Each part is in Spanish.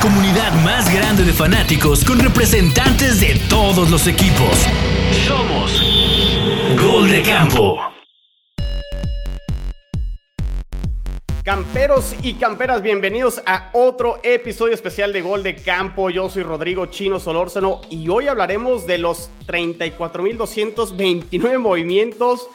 comunidad más grande de fanáticos con representantes de todos los equipos. Somos Gol de Campo. Camperos y camperas, bienvenidos a otro episodio especial de Gol de Campo. Yo soy Rodrigo Chino Solórzano y hoy hablaremos de los 34.229 movimientos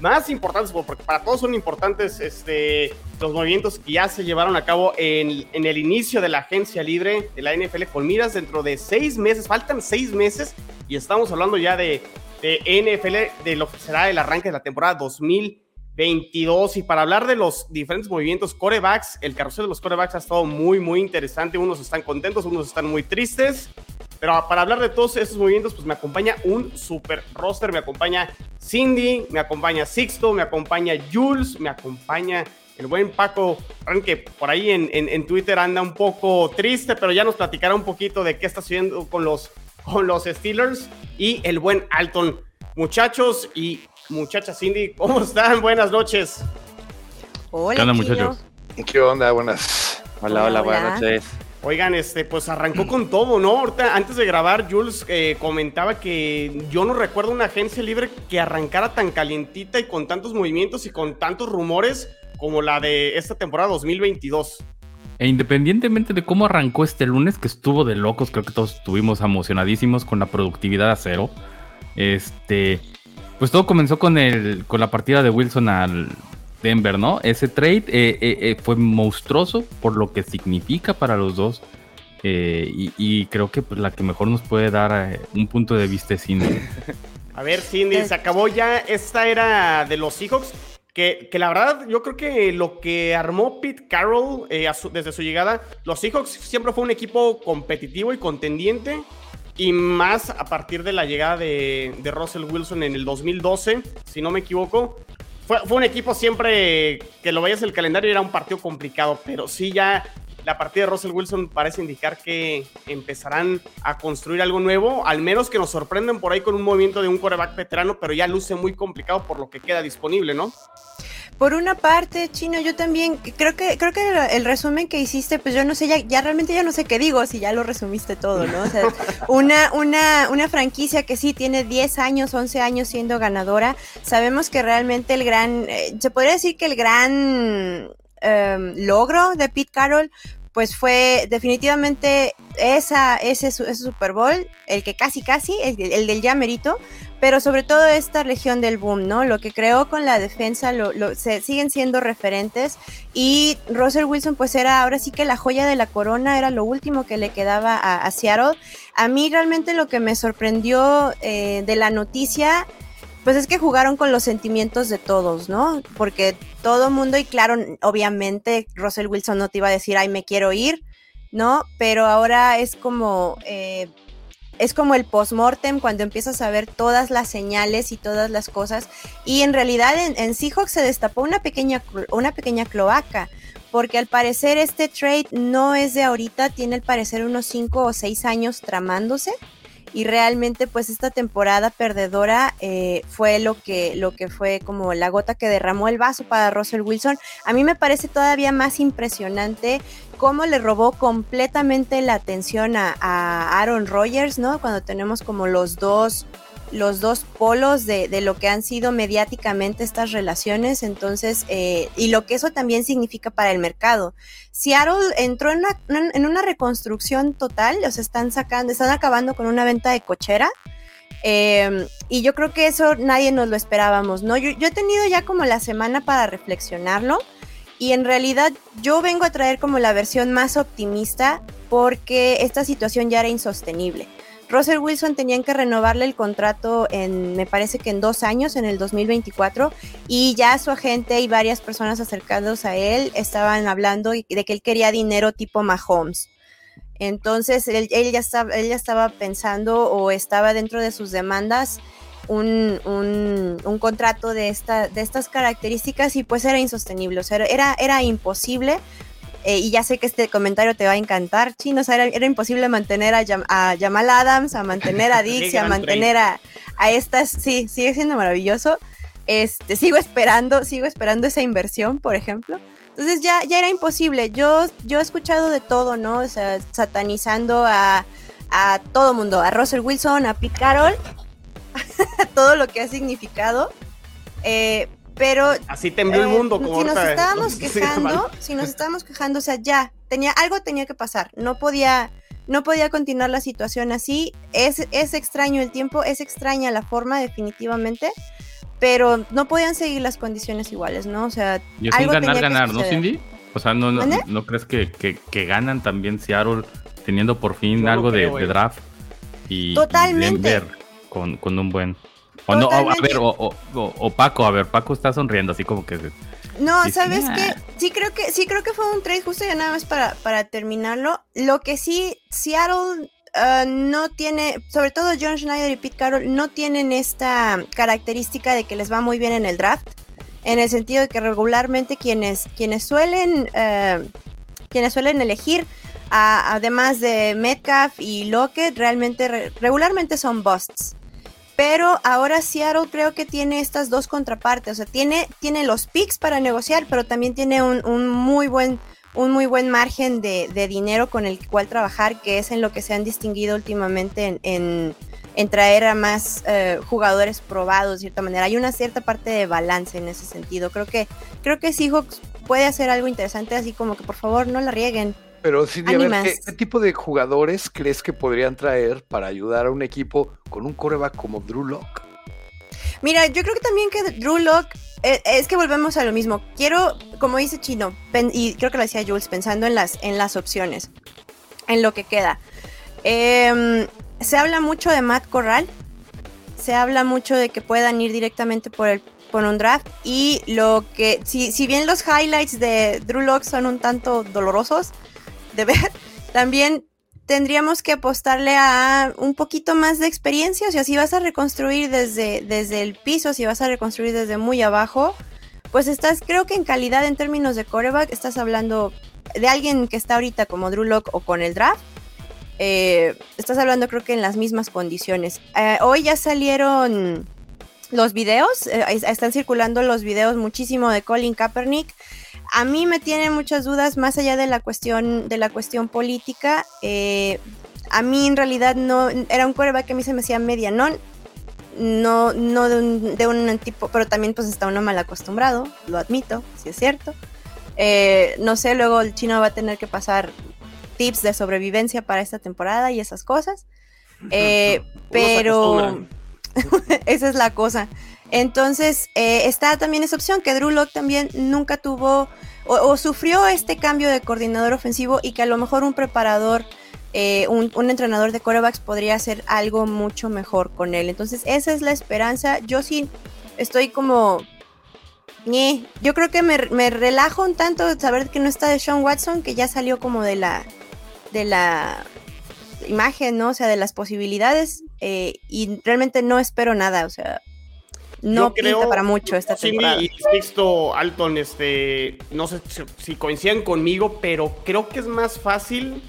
más importantes, porque para todos son importantes este, los movimientos que ya se llevaron a cabo en, el inicio de la agencia libre de la NFL con miras dentro de seis meses, faltan seis meses y estamos hablando ya de, NFL, de lo que será el arranque de la temporada 2000. 22. Y para hablar de los diferentes movimientos corebacks, el carrusel de los corebacks ha estado muy, muy interesante. Unos están contentos, unos están muy tristes. Pero para hablar de todos estos movimientos, pues me acompaña un super roster. Me acompaña Cindy, me acompaña Sixto, me acompaña Jules, me acompaña el buen Paco, que por ahí en, en, Twitter anda un poco triste, pero ya nos platicará un poquito de qué está haciendo con los, con los Steelers. Y el buen Alton. Muchachos, y Muchacha Cindy, ¿cómo están? Buenas noches. Hola, ¿Qué onda, muchachos? ¿Qué onda? Buenas. Hola, hola, buenas noches. Oigan, este, pues arrancó con todo, ¿no? Ahorita, antes de grabar, Jules eh, comentaba que yo no recuerdo una agencia libre que arrancara tan calientita y con tantos movimientos y con tantos rumores como la de esta temporada 2022. E independientemente de cómo arrancó este lunes, que estuvo de locos, creo que todos estuvimos emocionadísimos con la productividad a cero. Este, pues todo comenzó con, el, con la partida de Wilson al Denver, ¿no? Ese trade eh, eh, eh, fue monstruoso por lo que significa para los dos. Y, creo que pues, la que mejor nos puede dar un punto de vista es Cindy. A ver, Cindy, se acabó ya esta era de los Seahawks. Que, que, la verdad, yo creo que lo que armó Pete Carroll desde su llegada, los Seahawks siempre fue un equipo competitivo y contendiente y más a partir de la llegada de, Russell Wilson en el 2012, si no me equivoco. Fue, un equipo siempre que lo veías el calendario era un partido complicado, pero sí ya la partida de Russell Wilson parece indicar que empezarán a construir algo nuevo, al menos que nos sorprenden por ahí con un movimiento de un coreback veterano, pero ya luce muy complicado por lo que queda disponible, ¿no? Por una parte, Chino, yo también creo que creo que el, resumen que hiciste, pues yo no sé, ya, ya, realmente ya no sé qué digo, si ya lo resumiste todo, ¿no? O sea, una, una, una franquicia que sí tiene 10 años, 11 años siendo ganadora, sabemos que realmente el gran, eh, se podría decir que el gran em, logro de Pete Carroll pues fue definitivamente esa, ese, ese Super Bowl, el que casi casi, el, el del ya merito, pero sobre todo esta región del boom, ¿no? Lo que creó con la defensa, lo, se, siguen siendo referentes y Russell Wilson pues era ahora sí que la joya de la corona, era lo último que le quedaba a, Seattle. A mí realmente lo que me sorprendió eh, de la noticia pues es que jugaron con los sentimientos de todos, ¿no? Porque todo mundo, y claro, obviamente Russell Wilson no te iba a decir, ay, me quiero ir, ¿no? Pero ahora es como, eh, es como el post-mortem cuando empiezas a ver todas las señales y todas las cosas. Y en realidad en, Seahawks se destapó una pequeña, una pequeña cloaca, porque al parecer este trade no es de ahorita, tiene al parecer unos 5 o 6 años tramándose. Y realmente pues esta temporada perdedora eh, fue lo que, lo que fue como la gota que derramó el vaso para Russell Wilson. A mí me parece todavía más impresionante cómo le robó completamente la atención a, Aaron Rodgers, ¿no? Cuando tenemos como los dos los dos polos de, lo que han sido mediáticamente estas relaciones, entonces, eh, y lo que eso también significa para el mercado. Seattle entró en una, en una reconstrucción total, los están sacando, están acabando con una venta de cochera, em, y yo creo que eso nadie nos lo esperábamos, ¿no? Yo he tenido ya como la semana para reflexionarlo, y en realidad yo vengo a traer como la versión más optimista porque esta situación ya era insostenible. Russell Wilson tenían que renovarle el contrato en, me parece que en dos años, en el 2024, y ya su agente y varias personas acercados a él estaban hablando de que él quería dinero tipo Mahomes. Entonces él, ya estaba, él ya estaba pensando o estaba dentro de sus demandas un, un, contrato de, esta, de estas características y pues era insostenible, o sea, era, era imposible. Eh, y ya sé que este comentario te va a encantar, Chino, o sea, era, imposible mantener a, a, Jamal Adams, a mantener a Dix, a mantener a, a estas, sí, sigue siendo maravilloso. Este, sigo esperando, sigo esperando esa inversión, por ejemplo. Entonces ya, ya era imposible. Yo, yo he escuchado de todo, ¿no? O sea, satanizando a, a todo mundo, a Russell Wilson, a Pete Carroll, todo lo que ha significado. Eh, pero así tembló el mundo. Como si nos estábamos quejando, si nos estábamos quejando, o sea, ya tenía algo tenía que pasar. No podía, no podía continuar la situación así. Es, es extraño el tiempo, es extraña la forma, definitivamente. Pero no podían seguir las condiciones iguales, ¿no? O sea, y algo ganar, ganar, ¿no, Cindy? O sea, ¿no, no, crees que, que, ganan también Seattle teniendo por fin algo de, draft? Y, Totalmente. con, con un buen o no, a ver, o, Paco, a ver, Paco está sonriendo así como que. No, ¿sabes qué? Sí creo que, sí creo que fue un trade justo ya nada más para, para terminarlo. Lo que sí, Seattle uh, no tiene, sobre todo John Schneider y Pete Carroll, no tienen esta característica de que les va muy bien en el draft. En el sentido de que regularmente quienes, quienes suelen. Uh, quienes suelen elegir además de Metcalf y Lockett, realmente regularmente son busts. Pero ahora Seattle creo que tiene estas dos contrapartes. O sea, tiene, tiene los picks para negociar, pero también tiene un, muy buen un muy buen margen de, dinero con el cual trabajar, que es en lo que se han distinguido últimamente en, traer a más eh, jugadores probados de cierta manera. Hay una cierta parte de balance en ese sentido. Creo que, creo que Seahawks puede hacer algo interesante, así como que por favor no la rieguen. Pero sí, ¿qué, tipo de jugadores crees que podrían traer para ayudar a un equipo con un coreback como Drew Lock? Mira, yo creo que también que Drew Lock eh, es que volvemos a lo mismo. Quiero, como dice Chino, y creo que lo decía Jules, pensando en las, en las opciones, en lo que queda. Em, se habla mucho de Matt Corral, se habla mucho de que puedan ir directamente por el por un draft y lo que si, si bien los highlights de Drew Lock son un tanto dolorosos, ver, también tendríamos que apostarle a un poquito más de experiencia. O sea, si vas a reconstruir desde, desde el piso, si vas a reconstruir desde muy abajo, pues estás, creo que en calidad en términos de coreback, estás hablando de alguien que está ahorita como Drew Lock o con el draft. Eh, estás hablando creo que en las mismas condiciones. Eh, hoy ya salieron los videos, eh, están circulando los videos muchísimo de Colin Kaepernick a mí me tienen muchas dudas más allá de la cuestión de la cuestión política. Eh, a mí en realidad no era un coreback que a mí se me hacía medianón. No, no de un, tipo, pero también pues está uno mal acostumbrado, lo admito, si es cierto. Eh, no sé, luego el chino va a tener que pasar tips de sobrevivencia para esta temporada y esas cosas. Eh, pero esa es la cosa. Entonces, eh, está también esa opción que Drew Locke también nunca tuvo o, sufrió este cambio de coordinador ofensivo y que a lo mejor un preparador, eh, un, entrenador de corebacks podría hacer algo mucho mejor con él. Entonces, esa es la esperanza. Yo sí estoy como... Yo creo que me, relajo un tanto de saber que no está de Sean Watson, que ya salió como de la, de la imagen, ¿no? O sea, de las posibilidades. Eh, y realmente no espero nada. O sea, no pinta para mucho esta temporada. y Sixto Alton, este, no sé si coinciden conmigo, pero creo que es más fácil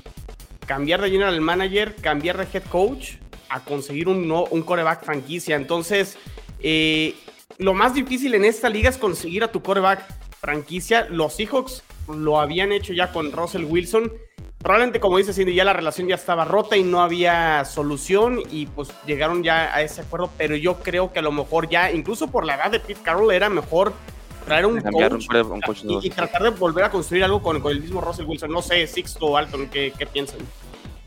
cambiar de general manager, cambiar de head coach, a conseguir un, un coreback franquicia. Entonces, eh, lo más difícil en esta liga es conseguir a tu coreback franquicia. Los Seahawks lo habían hecho ya con Russell Wilson probablemente como dice Cindy, ya la relación ya estaba rota y no había solución y pues llegaron ya a ese acuerdo, pero yo creo que a lo mejor ya, incluso por la edad de Pete Carroll, era mejor traer un coach, y, tratar de volver a construir algo con, el mismo Russell Wilson. No sé, Sixto o Alton, ¿qué, piensan?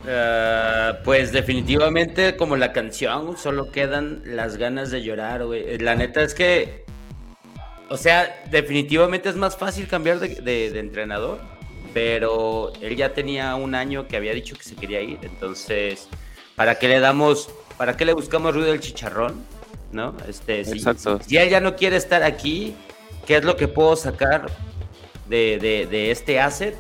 Eh, pues definitivamente como la canción, solo quedan las ganas de llorar, güey. La neta es que, o sea, definitivamente es más fácil cambiar de entrenador pero él ya tenía un año que había dicho que se quería ir, entonces, ¿para qué le damos, para qué le buscamos ruido del chicharrón? ¿No? Este, si, si, él ya no quiere estar aquí, ¿qué es lo que puedo sacar de, este asset?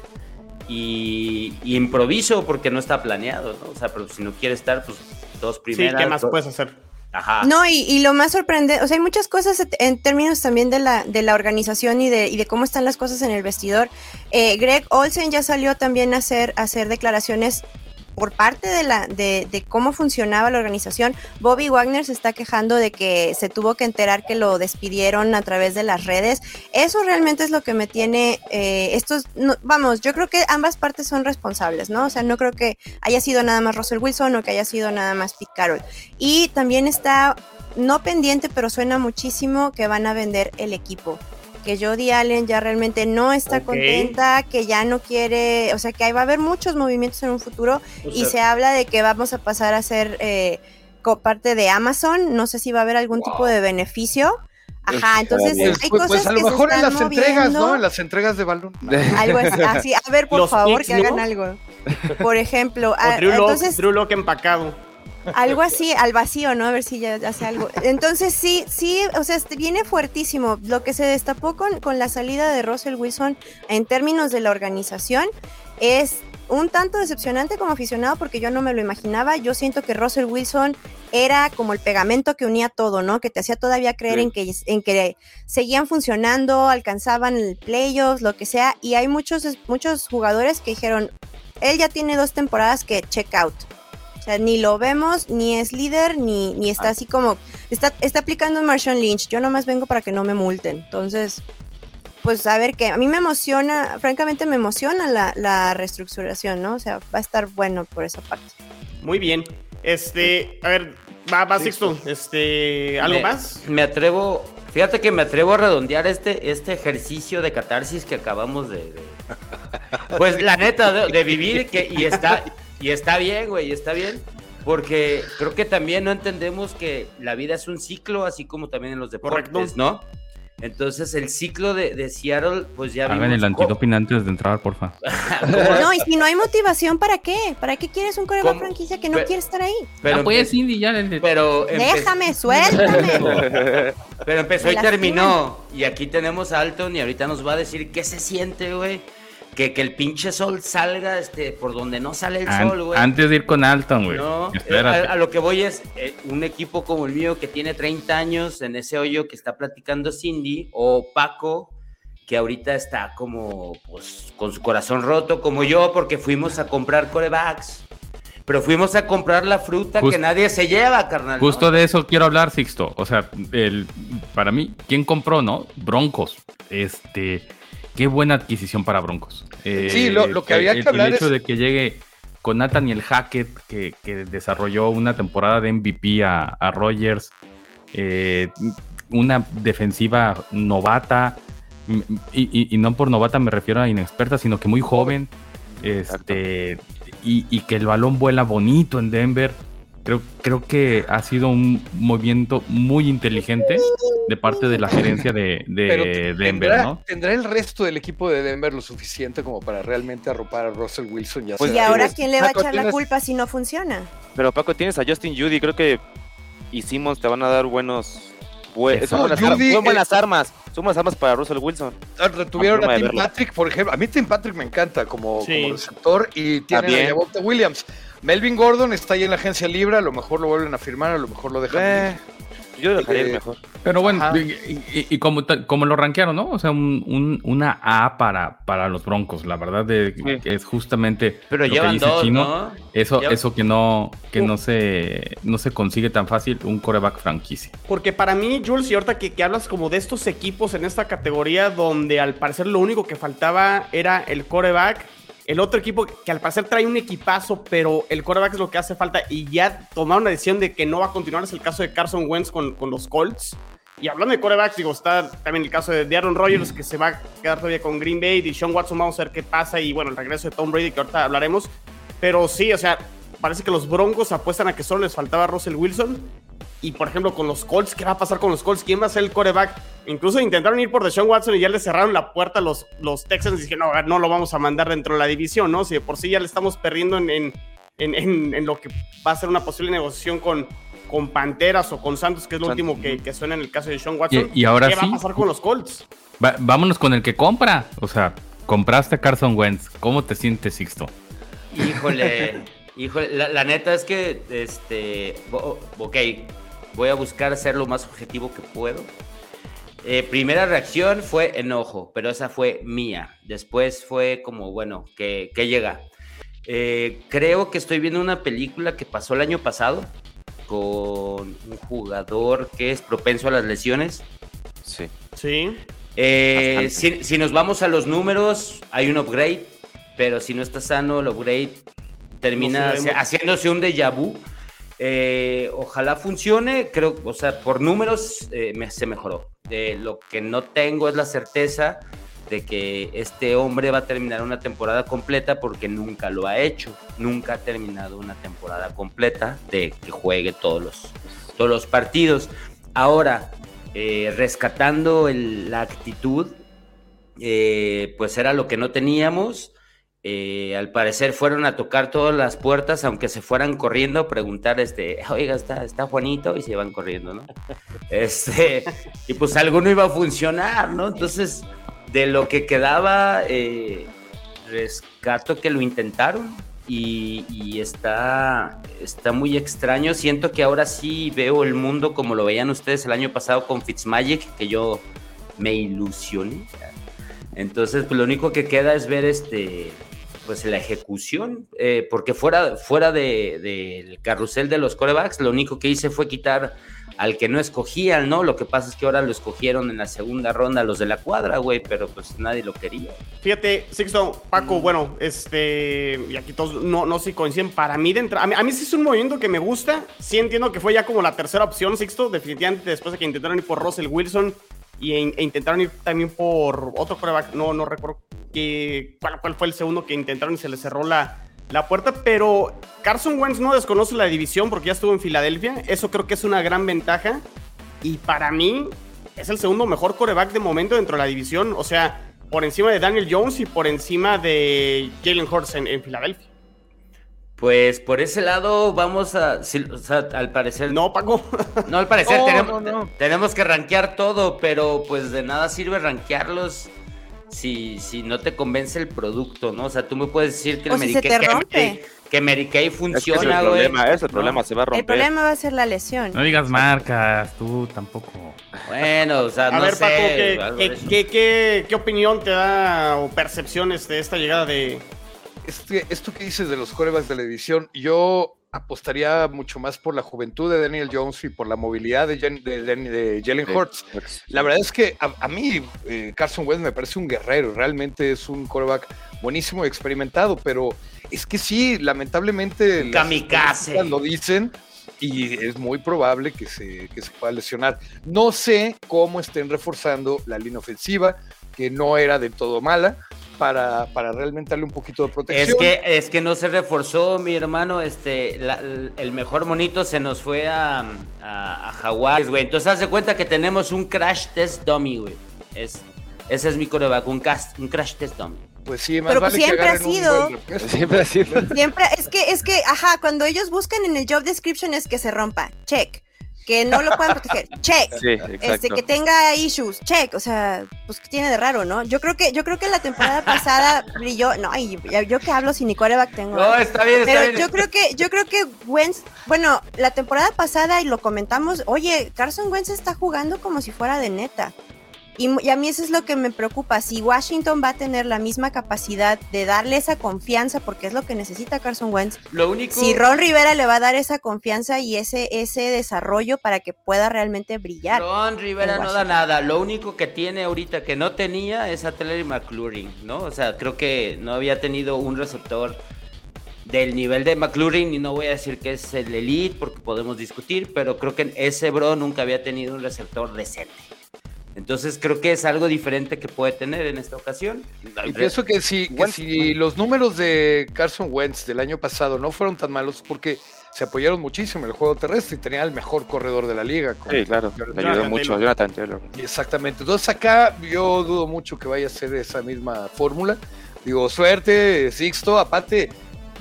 Y, improviso porque no está planeado, ¿no? O sea, pero si no quiere estar, pues dos primeras. Sí, ¿qué más puedes hacer? No, y, lo más sorprendente, o sea, hay muchas cosas en términos también de la, de la organización y de, y de cómo están las cosas en el vestidor. Eh, Greg Olsen ya salió también a hacer, a hacer declaraciones por parte de, la, de, de, cómo funcionaba la organización, Bobby Wagner se está quejando de que se tuvo que enterar que lo despidieron a través de las redes. Eso realmente es lo que me tiene, eh, estos, vamos, yo creo que ambas partes son responsables, ¿no? O sea, no creo que haya sido nada más Russell Wilson o que haya sido nada más Pete Carroll. Y también está, no pendiente, pero suena muchísimo que van a vender el equipo que Jodie Allen ya realmente no está contenta, que ya no quiere, o sea, que ahí va a haber muchos movimientos en un futuro y se habla de que vamos a pasar a ser eh, parte de Amazon, no sé si va a haber algún tipo de beneficio. Ajá, entonces hay pues, cosas pues a lo mejor en las entregas, ¿no? En las entregas de balón. Algo así. A ver, por favor, que hagan algo. Por ejemplo, o Drew entonces Drew empacado. Algo así, al vacío, ¿no? A ver si ya hace algo. Entonces sí, sí, o sea, este, viene fuertísimo. Lo que se destapó con, con la salida de Russell Wilson en términos de la organización es un tanto decepcionante como aficionado porque yo no me lo imaginaba. Yo siento que Russell Wilson era como el pegamento que unía todo, ¿no? Que te hacía todavía creer en, que, en que seguían funcionando, alcanzaban el playoffs, lo que sea. Y hay muchos, muchos jugadores que dijeron, él ya tiene dos temporadas que check out. O sea, ni lo vemos, ni es líder, ni, ni está ah. así como. Está, está aplicando Marshall Lynch. Yo nomás vengo para que no me multen. Entonces, pues a ver qué. A mí me emociona, francamente me emociona la, la reestructuración, ¿no? O sea, va a estar bueno por esa parte. Muy bien. Este, a ver, va, va Sixto. Este, ¿algo más? Me atrevo. Fíjate que me atrevo a redondear este, este ejercicio de catarsis que acabamos de. pues la neta, de, de vivir que, y está. Y está bien, güey, está bien. Porque creo que también no entendemos que la vida es un ciclo, así como también en los deportes, ¿no? Entonces, el ciclo de, de Seattle, pues ya Hagan el antidoping antes de entrar, porfa. no, y si no hay motivación, ¿para qué? ¿Para qué quieres un coreback franquicia que no quiere estar ahí? Pero pues Cindy ya. Pero Déjame, suéltame. pero empezó y terminó. Y aquí tenemos a Alton y ahorita nos va a decir qué se siente, güey que, que, el pinche sol salga este, por donde no sale el sol, güey. Antes de ir con Alton, güey. No, eh, a, lo que voy es eh, un equipo como el mío que tiene 30 años en ese hoyo que está platicando Cindy o Paco que ahorita está como pues con su corazón roto como yo porque fuimos a comprar corebacks. Pero fuimos a comprar la fruta que nadie se lleva, carnal. Justo de eso quiero hablar, Sixto. O sea, el, para mí, ¿quién compró, no? Broncos. Este, qué buena adquisición para Broncos. sí, lo, que había que hablar el hecho de que llegue con Nathaniel Hackett, que, desarrolló una temporada de MVP a, a Rogers, eh, una defensiva novata, y, no por novata me refiero a inexperta, sino que muy joven, este, y, y, que el balón vuela bonito en Denver. Creo, creo que ha sido un movimiento muy inteligente de parte de la gerencia de, Denver, tendrá, ¿no? ¿Tendrá el resto del equipo de Denver lo suficiente como para realmente arropar a Russell Wilson? Ya pues, y ahora quién le va a echar la culpa si no funciona. Pero Paco, tienes a Justin Judy, creo que hicimos, te van a dar buenos... son buenas, armas, son buenas armas para Russell Wilson. Ah, retuvieron a Tim Patrick, por ejemplo. A mí Tim Patrick me encanta como, receptor y tiene a Williams. Melvin Gordon está ahí en la agencia libre, a lo mejor lo vuelven a firmar, a lo mejor lo dejan. Eh, yo dejaría ir mejor. Pero bueno, y, como, como lo rankearon, ¿no? O sea, un, una A para, para los Broncos, la verdad de, que es justamente Pero lo llevan que dice Chino, Eso, eso que no, que no se no se consigue tan fácil un coreback franquicia. Porque para mí, Jules, y ahorita que, que hablas como de estos equipos en esta categoría donde al parecer lo único que faltaba era el coreback el otro equipo que al parecer trae un equipazo, pero el quarterback es lo que hace falta y ya tomaron la decisión de que no va a continuar. Es el caso de Carson Wentz con, con los Colts. Y hablando de quarterbacks, digo, está también el caso de Aaron Rodgers, que se va a quedar todavía con Green Bay, y Sean Watson, vamos a ver qué pasa, y bueno, el regreso de Tom Brady, que ahorita hablaremos. Pero sí, o sea, parece que los Broncos apuestan a que solo les faltaba Russell Wilson. Y por ejemplo, con los Colts, ¿qué va a pasar con los Colts? ¿Quién va a ser el coreback? Incluso intentaron ir por Deshaun Watson y ya le cerraron la puerta a los, los Texans y dijeron, no, no lo vamos a mandar dentro de la división, ¿no? Si de por sí ya le estamos perdiendo en, en, en, lo que va a ser una posible negociación con, con Panteras o con Santos, que es lo último que, que, suena en el caso de Deshaun Watson. Y, ahora ¿Qué va a pasar con los Colts? vámonos con el que compra. O sea, compraste a Carson Wentz. ¿Cómo te sientes, Sixto? Híjole. Híjole, la, neta es que, este, ok, voy a buscar ser lo más objetivo que puedo. Eh, primera reacción fue enojo, pero esa fue mía. Después fue como, bueno, que, llega. Eh, creo que estoy viendo una película que pasó el año pasado con un jugador que es propenso a las lesiones. Sí. Sí. Eh, si, nos vamos a los números, hay un upgrade, pero si no está sano, el upgrade termina haciéndose un déjà vu. Eh, ojalá funcione, creo, o sea, por números me, se mejoró. lo que no tengo es la certeza de que este hombre va a terminar una temporada completa porque nunca lo ha hecho, nunca ha terminado una temporada completa de que juegue todos los, todos los partidos. Ahora, eh, rescatando la actitud, eh, pues era lo que no teníamos. Eh, al parecer fueron a tocar todas las puertas, aunque se fueran corriendo, a preguntar, este, oiga, está, está Juanito, y se iban corriendo, ¿no? Este, y pues algo no iba a funcionar, ¿no? Entonces, de lo que quedaba, eh, rescato que lo intentaron y, está, está muy extraño. Siento que ahora sí veo el mundo como lo veían ustedes el año pasado con Fitzmagic, que yo me ilusioné. Entonces, pues lo único que queda es ver este pues la ejecución, eh, porque fuera, fuera del de, carrusel de los corebacks, lo único que hice fue quitar al que no escogían, ¿no? Lo que pasa es que ahora lo escogieron en la segunda ronda los de la cuadra, güey, pero pues nadie lo quería. Fíjate, Sixto, Paco, mm. bueno, este, y aquí todos no, no si coinciden, para mí de entrada, a mí, sí es un movimiento que me gusta, sí entiendo que fue ya como la tercera opción, Sixto, definitivamente después de que intentaron ir por Russell Wilson y, e, intentaron ir también por otro coreback, no, no recuerdo cuál, cuál fue el segundo que intentaron y se les cerró la la puerta, pero Carson Wentz no desconoce la división porque ya estuvo en Filadelfia. Eso creo que es una gran ventaja. Y para mí es el segundo mejor coreback de momento dentro de la división. O sea, por encima de Daniel Jones y por encima de Jalen Hurts en, Filadelfia. Pues por ese lado vamos a, o sea, al parecer... No, Paco. No, al parecer tenemos, tenemos que rankear todo, pero pues de nada sirve rankearlos si, si no te convence el producto, ¿no? O sea, tú me puedes decir que el Mary Kay, que, Mary Kay funciona, es el problema, es el problema, se va a romper. El problema va a ser la lesión. No digas marcas, tú tampoco. Bueno, o sea, a ver, Paco, ¿qué, qué, qué, opinión te da o percepciones de esta llegada de... Este, esto que dices de los corebacks de la división, yo apostaría mucho más por la juventud de Daniel Jones y por la movilidad de, de, Jalen Hurts. La verdad es que a, mí eh, Carson Wentz me parece un guerrero, realmente es un quarterback buenísimo y experimentado, pero es que sí, lamentablemente Kamikaze. lo dicen y es muy probable que se, que se pueda lesionar. No sé cómo estén reforzando la línea ofensiva, que no era de todo mala para, para realmente darle un poquito de protección. Es que, es que no se reforzó, mi hermano. Este, el mejor monito se nos fue a, a, güey. Entonces, haz de cuenta que tenemos un crash test dummy, güey. Es, ese es mi coreback, un, un crash test dummy. Pues sí, más Pero vale siempre ha sido. Siempre ha sido. Siempre, es que, es que, ajá, cuando ellos buscan en el job description es que se rompa. Check que no lo puedan proteger, check. este, que tenga issues, check. O sea, pues que tiene de raro, ¿no? Yo creo que, yo creo que la temporada pasada brilló. No, y yo que hablo sin ni coreback tengo. No, está bien, Pero está bien. yo creo que, yo creo que Wentz, bueno, la temporada pasada y lo comentamos, oye, Carson Wentz está jugando como si fuera de neta. Y, a mí eso es lo que me preocupa. Si Washington va a tener la misma capacidad de darle esa confianza, porque es lo que necesita Carson Wentz. Lo único... Si Ron Rivera le va a dar esa confianza y ese, ese desarrollo para que pueda realmente brillar. Ron Rivera no da nada. Lo único que tiene ahorita que no tenía es a Taylor McLaurin, ¿no? O sea, creo que no había tenido un receptor del nivel de McLaurin y no voy a decir que es el elite porque podemos discutir, pero creo que ese bro nunca había tenido un receptor decente. Entonces creo que es algo diferente que puede tener en esta ocasión. Y pienso que si, si los números de Carson Wentz del año pasado no fueron tan malos porque se apoyaron muchísimo en el juego terrestre y tenía el mejor corredor de la liga. Sí, claro, le ayudó mucho Jonathan Taylor. Exactamente, entonces acá yo dudo mucho que vaya a ser esa misma fórmula. Digo, suerte, Sixto, aparte,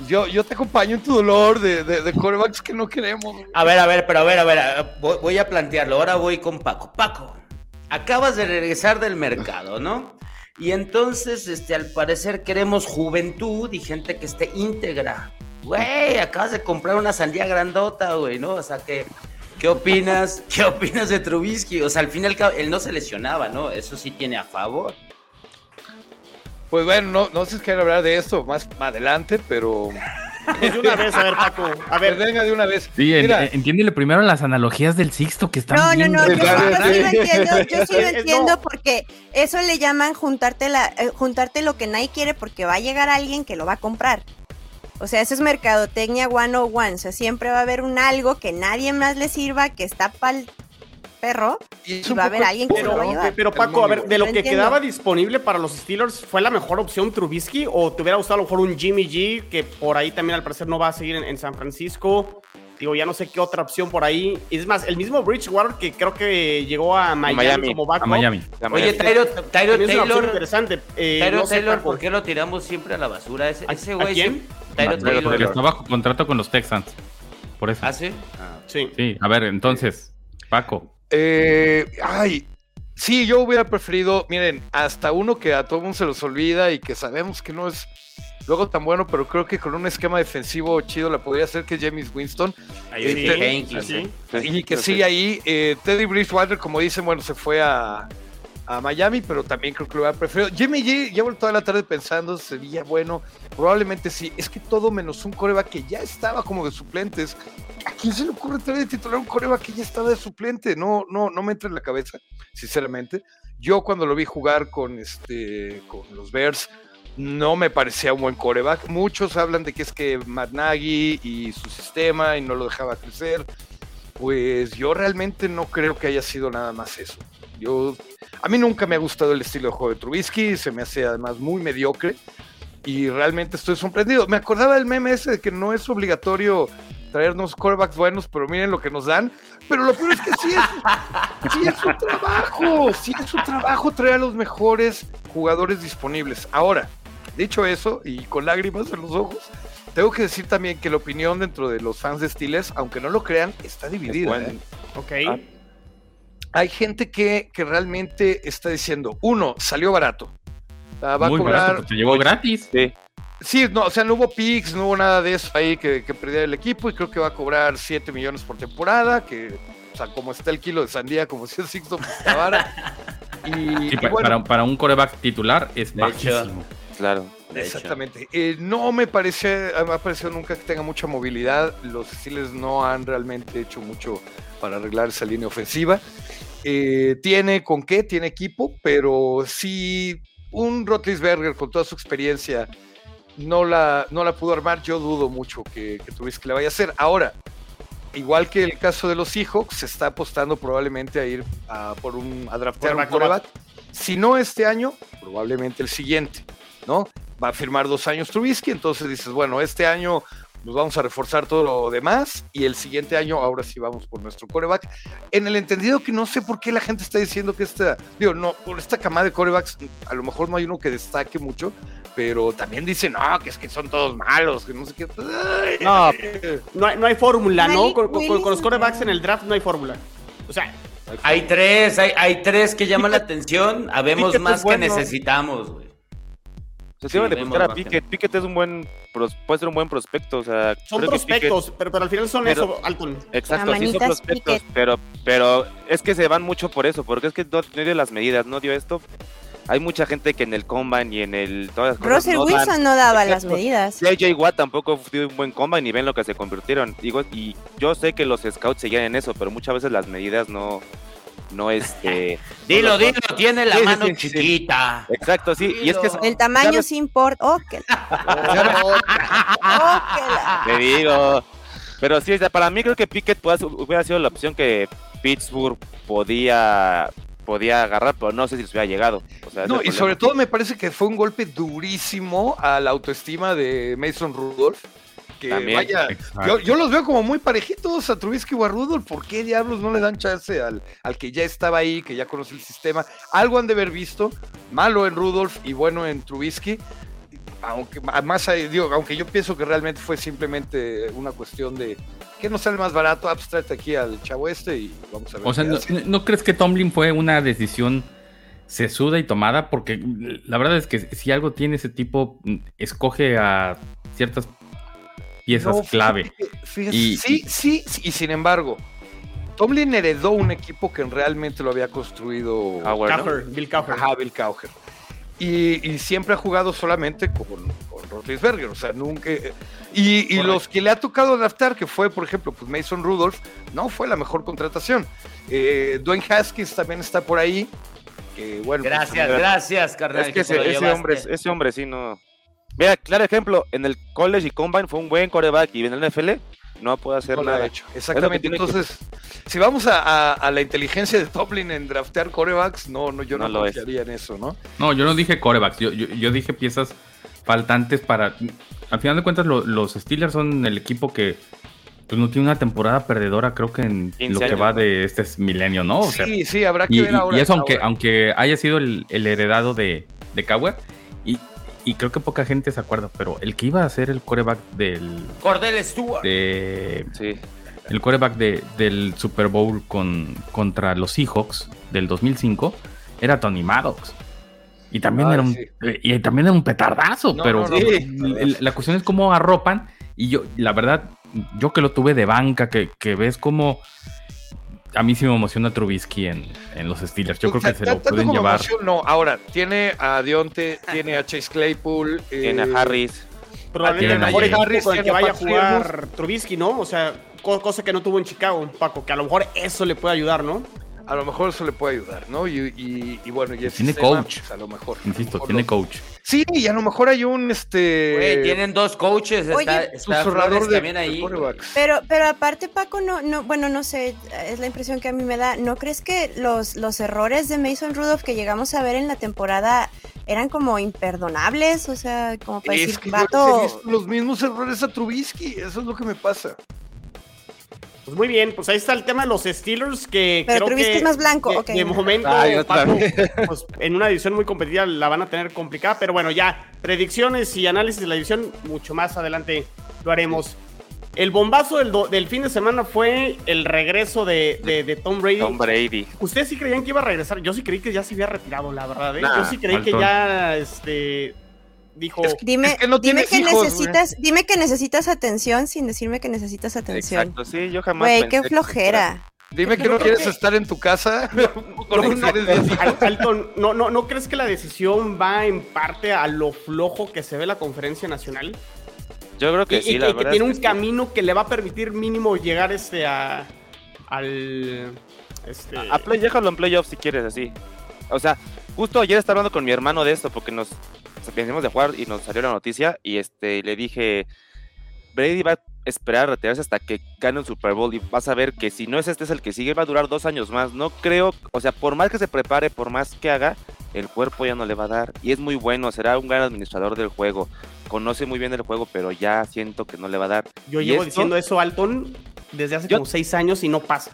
yo, yo te acompaño en tu dolor de, de, de corebacks que no queremos. A ver, a ver, pero a ver, a ver, voy a plantearlo, ahora voy con Paco. Paco, acabas de regresar del mercado, ¿no? Y entonces, este, al parecer queremos juventud y gente que esté íntegra. Güey, acabas de comprar una sandía grandota, güey, ¿no? O sea, que, ¿qué opinas? ¿Qué opinas de Trubisky? O sea, al final él no se lesionaba, ¿no? Eso sí tiene a favor. Pues bueno, no, sé si quieren hablar de esto más adelante, pero. De una vez, a ver, Paco. A ver, venga de una vez. Sí, entiéndele primero las analogías del Sixto que están No, no, no, yo, sí lo entiendo, yo sí lo entiendo porque eso le llaman juntarte, la, eh, juntarte lo que nadie quiere porque va a llegar alguien que lo va a comprar. O sea, eso es mercadotecnia one o one. O sea, siempre va a haber un algo que nadie más le sirva, que está pa'l perro y, va a haber alguien que pero, lo va a llevar. Pero Paco, a ver, de lo, que quedaba disponible para los Steelers, ¿fue la mejor opción Trubisky o te hubiera gustado a lo mejor un Jimmy G, que por ahí también al parecer no va a seguir en, San Francisco? Digo, ya no sé qué otra opción por ahí. Es más, el mismo Bridgewater que creo que llegó a Miami, como backup. A Miami. Oye, Tyro, Tyro Taylor. interesante. Eh, Tyro Taylor, ¿por qué lo tiramos siempre a la basura? Ese, ese güey. quién? Tyro Taylor. Porque está bajo contrato con los Texans. Por eso. ¿Ah, sí? Sí. Sí, a ver, entonces, Paco. Eh, ay, sí, yo hubiera preferido, miren, hasta uno que a todo mundo se los olvida y que sabemos que no es luego tan bueno, pero creo que con un esquema defensivo chido la podría hacer que James Winston. Este, y que sigue ahí. Eh, Teddy Bridgewater, como dicen, bueno, se fue a, a Miami, pero también creo que lo hubiera preferido. Jimmy G, llevo toda la tarde pensando, sería bueno. Probablemente sí. Es que todo menos un coreba que ya estaba como de suplentes. ¿A quién se le ocurre traer de titular un coreba que ya estaba de suplente? No, no, no me entra en la cabeza, sinceramente. Yo cuando lo vi jugar con, este, con los Bears, no me parecía un buen coreback. Muchos hablan de que es que Matt Nagy y su sistema y no lo dejaba crecer. Pues yo realmente no creo que haya sido nada más eso. Yo, a mí nunca me ha gustado el estilo de juego de Trubisky, se me hace además muy mediocre y realmente estoy sorprendido. Me acordaba del meme ese de que no es obligatorio traernos corebacks buenos, pero miren lo que nos dan. Pero lo peor es que sí es, sí es su trabajo, sí es su trabajo traer a los mejores jugadores disponibles. Ahora, dicho eso, y con lágrimas en los ojos, tengo que decir también que la opinión dentro de los fans de Steelers, aunque no lo crean, está dividida. ¿eh? Ok. Ah, hay gente que, que realmente está diciendo, uno, salió barato. va a cobrar. te llegó gratis. Sí. Sí, no, o sea, no hubo picks, no hubo nada de eso ahí que, que perdiera el equipo y creo que va a cobrar 7 millones por temporada, que, o sea, como está el kilo de sandía, como si el Sixto pues, y, y para, para, un coreback titular es bajísimo. claro. Exactamente. Eh, no me parece, me ha parecido nunca que tenga mucha movilidad. Los Steelers no han realmente hecho mucho para arreglar esa línea ofensiva. Eh, tiene con qué, tiene equipo, pero si un Rotlisberger con toda su experiencia no la, no la pudo armar, yo dudo mucho que, que que le vaya a hacer. Ahora, igual que el caso de los Seahawks, se está apostando probablemente a ir a, por un, a draftear un. Si no este año, probablemente el siguiente, ¿no? Va a firmar dos años Trubisky, entonces dices, bueno, este año nos vamos a reforzar todo lo demás y el siguiente año ahora sí vamos por nuestro coreback. En el entendido que no sé por qué la gente está diciendo que esta, digo, no, por esta camada de corebacks, a lo mejor no hay uno que destaque mucho, pero también dicen, no, que es que son todos malos, que no sé qué. No, no hay, no hay fórmula, ¿no? Con, los corebacks en el draft no hay fórmula. O sea, hay tres, hay, hay tres que llaman la atención, habemos más que necesitamos, güey. Se sí, de buscar a Pickett. Pickett es un buen, puede ser un buen prospecto. O sea, son prospectos, pero, pero, al final son eso, Alton. Exacto, sí son prospectos, pero, pero es que se van mucho por eso, porque es que no, dio las medidas, no dio esto. Hay mucha gente que en el combine y en el. Todas Russell Wilson no daba las medidas. JJ Watt tampoco fue un buen combine y ven lo que se convirtieron. Digo, y yo sé que los scouts seguían en eso, pero muchas veces las medidas no, no este. dilo, dilo, tiene la mano chiquita. Exacto, sí. Y es que el tamaño sí importa. Oh, Te digo. Pero sí, para mí creo que Pickett hubiera sido la opción que Pittsburgh podía podía agarrar, pero no sé si les hubiera llegado. no, y sobre todo me parece que fue un golpe durísimo a la autoestima de Mason Rudolph que vaya, yo, los veo como muy parejitos a Trubisky o a Rudolph. ¿Por qué diablos no le dan chance al, al que ya estaba ahí, que ya conoce el sistema? Algo han de haber visto, malo en Rudolph y bueno en Trubisky. Aunque, más, digo, aunque yo pienso que realmente fue simplemente una cuestión de que no sale más barato, abstract aquí al chavo este y vamos a ver. O sea, no, crees que Tomlin fue una decisión sesuda y tomada? Porque la verdad es que si algo tiene ese tipo, escoge a ciertas piezas clave. sí, sí, y sin embargo, Tomlin heredó un equipo que realmente lo había construido ah, Bill Cowher. Ajá, Bill Cowher. y, y siempre ha jugado solamente con, con Roethlisberger, o sea, nunca... Y, y los que le ha tocado adaptar, que fue, por ejemplo, pues Mason Rudolph, no fue la mejor contratación. Eh, Dwayne Haskins también está por ahí, que bueno... pues, Gracias, gracias, carnal. Es que ese, ese hombre, ese hombre sí no. Mira, claro ejemplo, en el college y combine fue un buen coreback y en el NFL no puede hacer no nada. hecho. Exactamente. que- Entonces, si vamos a, a- a la inteligencia de Toplin en draftear corebacks, no, no yo no, No lo es. confiaría en eso, ¿no? No, yo no dije corebacks, yo, yo, yo dije piezas faltantes para... Al final de cuentas, lo- los Steelers son el equipo que pues, no tiene una temporada perdedora, creo que en 15 lo que va de este milenio, ¿no? O sea, sí, sí, habrá que y, ver ahora. y eso aunque, ahora. aunque haya sido el, el heredado de, de Cowher, y, y creo que poca gente se acuerda, pero el que iba a ser el coreback del... Cordell Stewart. de Sí. el quarterback de, del Super Bowl con, contra los Seahawks del 2005 era Tony Maddox. Y también, Ay, era un, sí. y también era un petardazo, No, pero no, no, la cuestión es cómo arropan. Y yo, la verdad, yo que lo tuve de banca, que, que ves cómo a mí sí me emociona Trubisky en, en los Steelers. Yo creo que se lo pueden llevar. emoción, no, ahora, tiene a Dionte, tiene a Chase Claypool. Tiene eh, a Harris. Probablemente el mejor Harris, con el que tiene a vaya a jugar Trubisky, ¿no? O sea, co- cosa que no tuvo en Chicago, Paco, que a lo mejor eso le puede ayudar, ¿no? A lo mejor eso le puede ayudar, ¿no? Y, y- y bueno, y el Tiene sistema, coach. pues, a lo mejor. lo Insisto, mejor tiene lo- coach. Sí, y a lo mejor hay un este. Güey, tienen dos coaches. Oye, está, está Flores de, también ahí. Pero, pero aparte, Paco, no, no, bueno, no sé, es la impresión que a mí me da. ¿No crees que los, los errores de Mason Rudolph que llegamos a ver en la temporada eran como imperdonables? O sea, como para Es decir, que yo les he vato. visto los mismos errores a Trubisky, eso es lo que me pasa. Pues muy bien, pues ahí está el tema de los Steelers que Pero creo que, es más blanco, que- ok. De momento, Ay, otra Paco, pues en una división muy competitiva la van a tener complicada, pero bueno, ya predicciones y análisis de la división mucho más adelante lo haremos. El bombazo del, do- del fin de semana fue el regreso de, de- de Tom Brady. Tom Brady. ¿Ustedes sí creían que iba a regresar? Yo sí creí que ya se había retirado, la verdad. ¿eh? Nah, Yo sí creí que ya este, dijo... Dime, Es que no dime tienes que hijos, güey. necesitas, dime que necesitas atención sin decirme que necesitas atención. Exacto, sí, yo jamás. Güey, qué que flojera. Dime que no quieres estar en tu casa Alton, ¿no, no, ¿no crees que la decisión va en parte a lo flojo que se ve la conferencia nacional? Yo creo Y, que y sí, que, la que verdad. tiene es un camino que le va a permitir mínimo llegar este a al este A play, déjalo en playoffs si quieres, así. O sea, justo ayer estaba hablando con mi hermano de esto porque nos pensamos de jugar y nos salió la noticia y este le dije Brady va a esperar a retirarse hasta que gane un Super Bowl y vas a ver que si no es este es el que sigue va a durar dos años más. No creo, o sea, por más que se prepare, por más que haga, el cuerpo ya no le va a dar y es muy bueno, será un gran administrador del juego. Conoce muy bien el juego, pero ya siento que no le va a dar. yo ¿Y llevo esto? diciendo eso Alton desde hace Yo- como seis años y no pasa.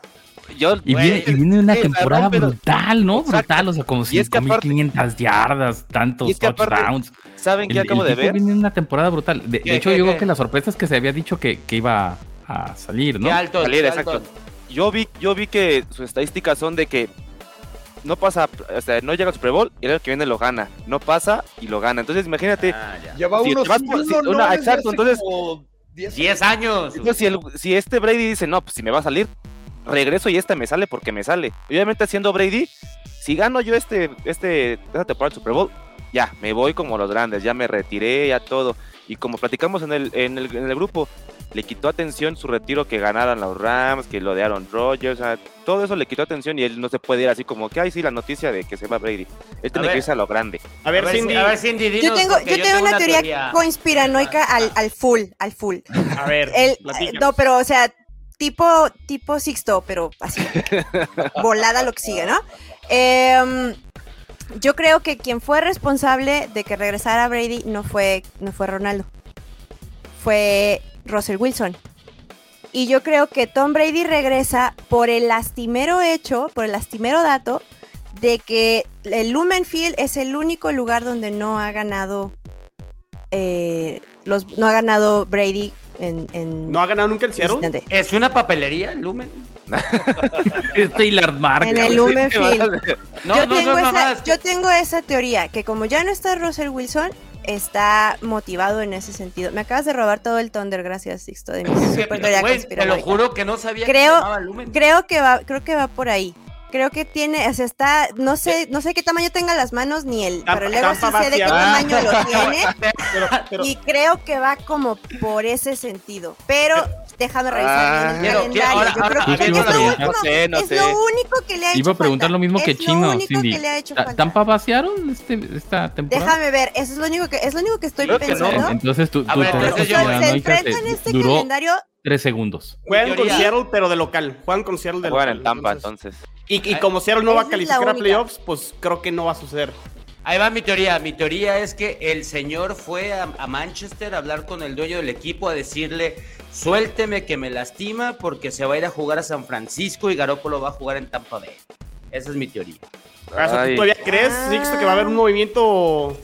Yo, Y viene, y viene una temporada rompe, brutal, ¿no? Exacto. Brutal, o sea, como Y es que aparte- 5.500 yardas, tantos Y es que aparte- touchdowns. ¿saben qué acabo el de ver? viene en una temporada brutal. De, de ¿Qué, hecho, qué, yo creo que la sorpresa es que se había dicho que, que iba a salir, ¿no? Alto, Salir, exacto. yo vi, yo vi que sus estadísticas son de que no pasa, o sea, no llega al Super Bowl y el año que viene lo gana. No pasa y lo gana. Entonces imagínate, Ah. Lleva Si unos exacto, entonces- como 10 10 años. entonces, si, el- si este Brady dice, no, pues si me va a salir, regreso y este me sale porque me sale. Obviamente siendo Brady, si gano yo este, este, esta temporada del Super Bowl, ya, me voy como los grandes, ya me retiré, ya todo. Y como platicamos en el, en el, en el grupo, le quitó atención su retiro que ganaran los Rams, que lo de Aaron Rodgers, o sea, todo eso le quitó atención y él no se puede ir así como que, ay, sí, la noticia de que se va Brady. Él tiene ver. que irse a lo grande. A ver, a ver, Cindy, a ver, Cindy, Yo tengo, yo tengo una teoría, conspiranoica Ah, al, al full, al full. a ver, El, no, pero, o sea, tipo, tipo Sixto, pero así, volada lo que sigue, ¿no? Em, yo creo que quien fue responsable de que regresara Brady no fue, no fue Ronaldo, fue Russell Wilson. Y yo creo que Tom Brady regresa por el lastimero hecho, por el lastimero dato de que el Lumen Field es el único lugar donde no ha ganado eh, los no ha ganado Brady en, en ¿No ha ganado nunca el Seattle? ¿Es una papelería, Lumen? Es Taylor Mark. En el Lumen Field. No, yo, no, tengo no, esa, yo tengo esa teoría, que como ya no está Russell Wilson, está motivado en ese sentido. Me acabas de robar todo el Thunder, gracias, Sixto, de mi super Güey, te lo juro que no sabía que Creo- se llamaba Lumen. Creo que va, creo que va por ahí. Creo que tiene, o sea, está, no sé, no sé qué tamaño tenga las manos ni él, pero luego sí sé de qué tamaño lo tiene Pero, pero- y creo que va como por ese sentido. Pero déjame revisar bien Quiero- el calendario. ahora- Yo creo que es, lo no sé, único, no sé, no es sé. lo único que le ha hecho Iba a preguntar falta. lo mismo que es Chino, Lo único Cindy. que le ha hecho Ta- falta. ¿Tampa vaciaron este, esta temporada? Déjame ver, eso es lo único que es lo único que estoy Creo que no. pensando. Entonces A tu ver, entonces yo- Se enfrentan te- este calendario tres segundos. juegan con Seattle, pero de local. Juegan con Seattle de Juegan local. en Tampa, entonces- entonces. Y, y como Seattle no va a calificar a playoffs, pues creo que no va a suceder. Ahí va mi teoría. Mi teoría es que el señor fue a, a Manchester a hablar con el dueño del equipo a decirle, suélteme que me lastima porque se va a ir a jugar a San Francisco y Garoppolo va a jugar en Tampa Bay. Esa es mi teoría. ¿tú todavía crees, Sixto, que va a haber un movimiento?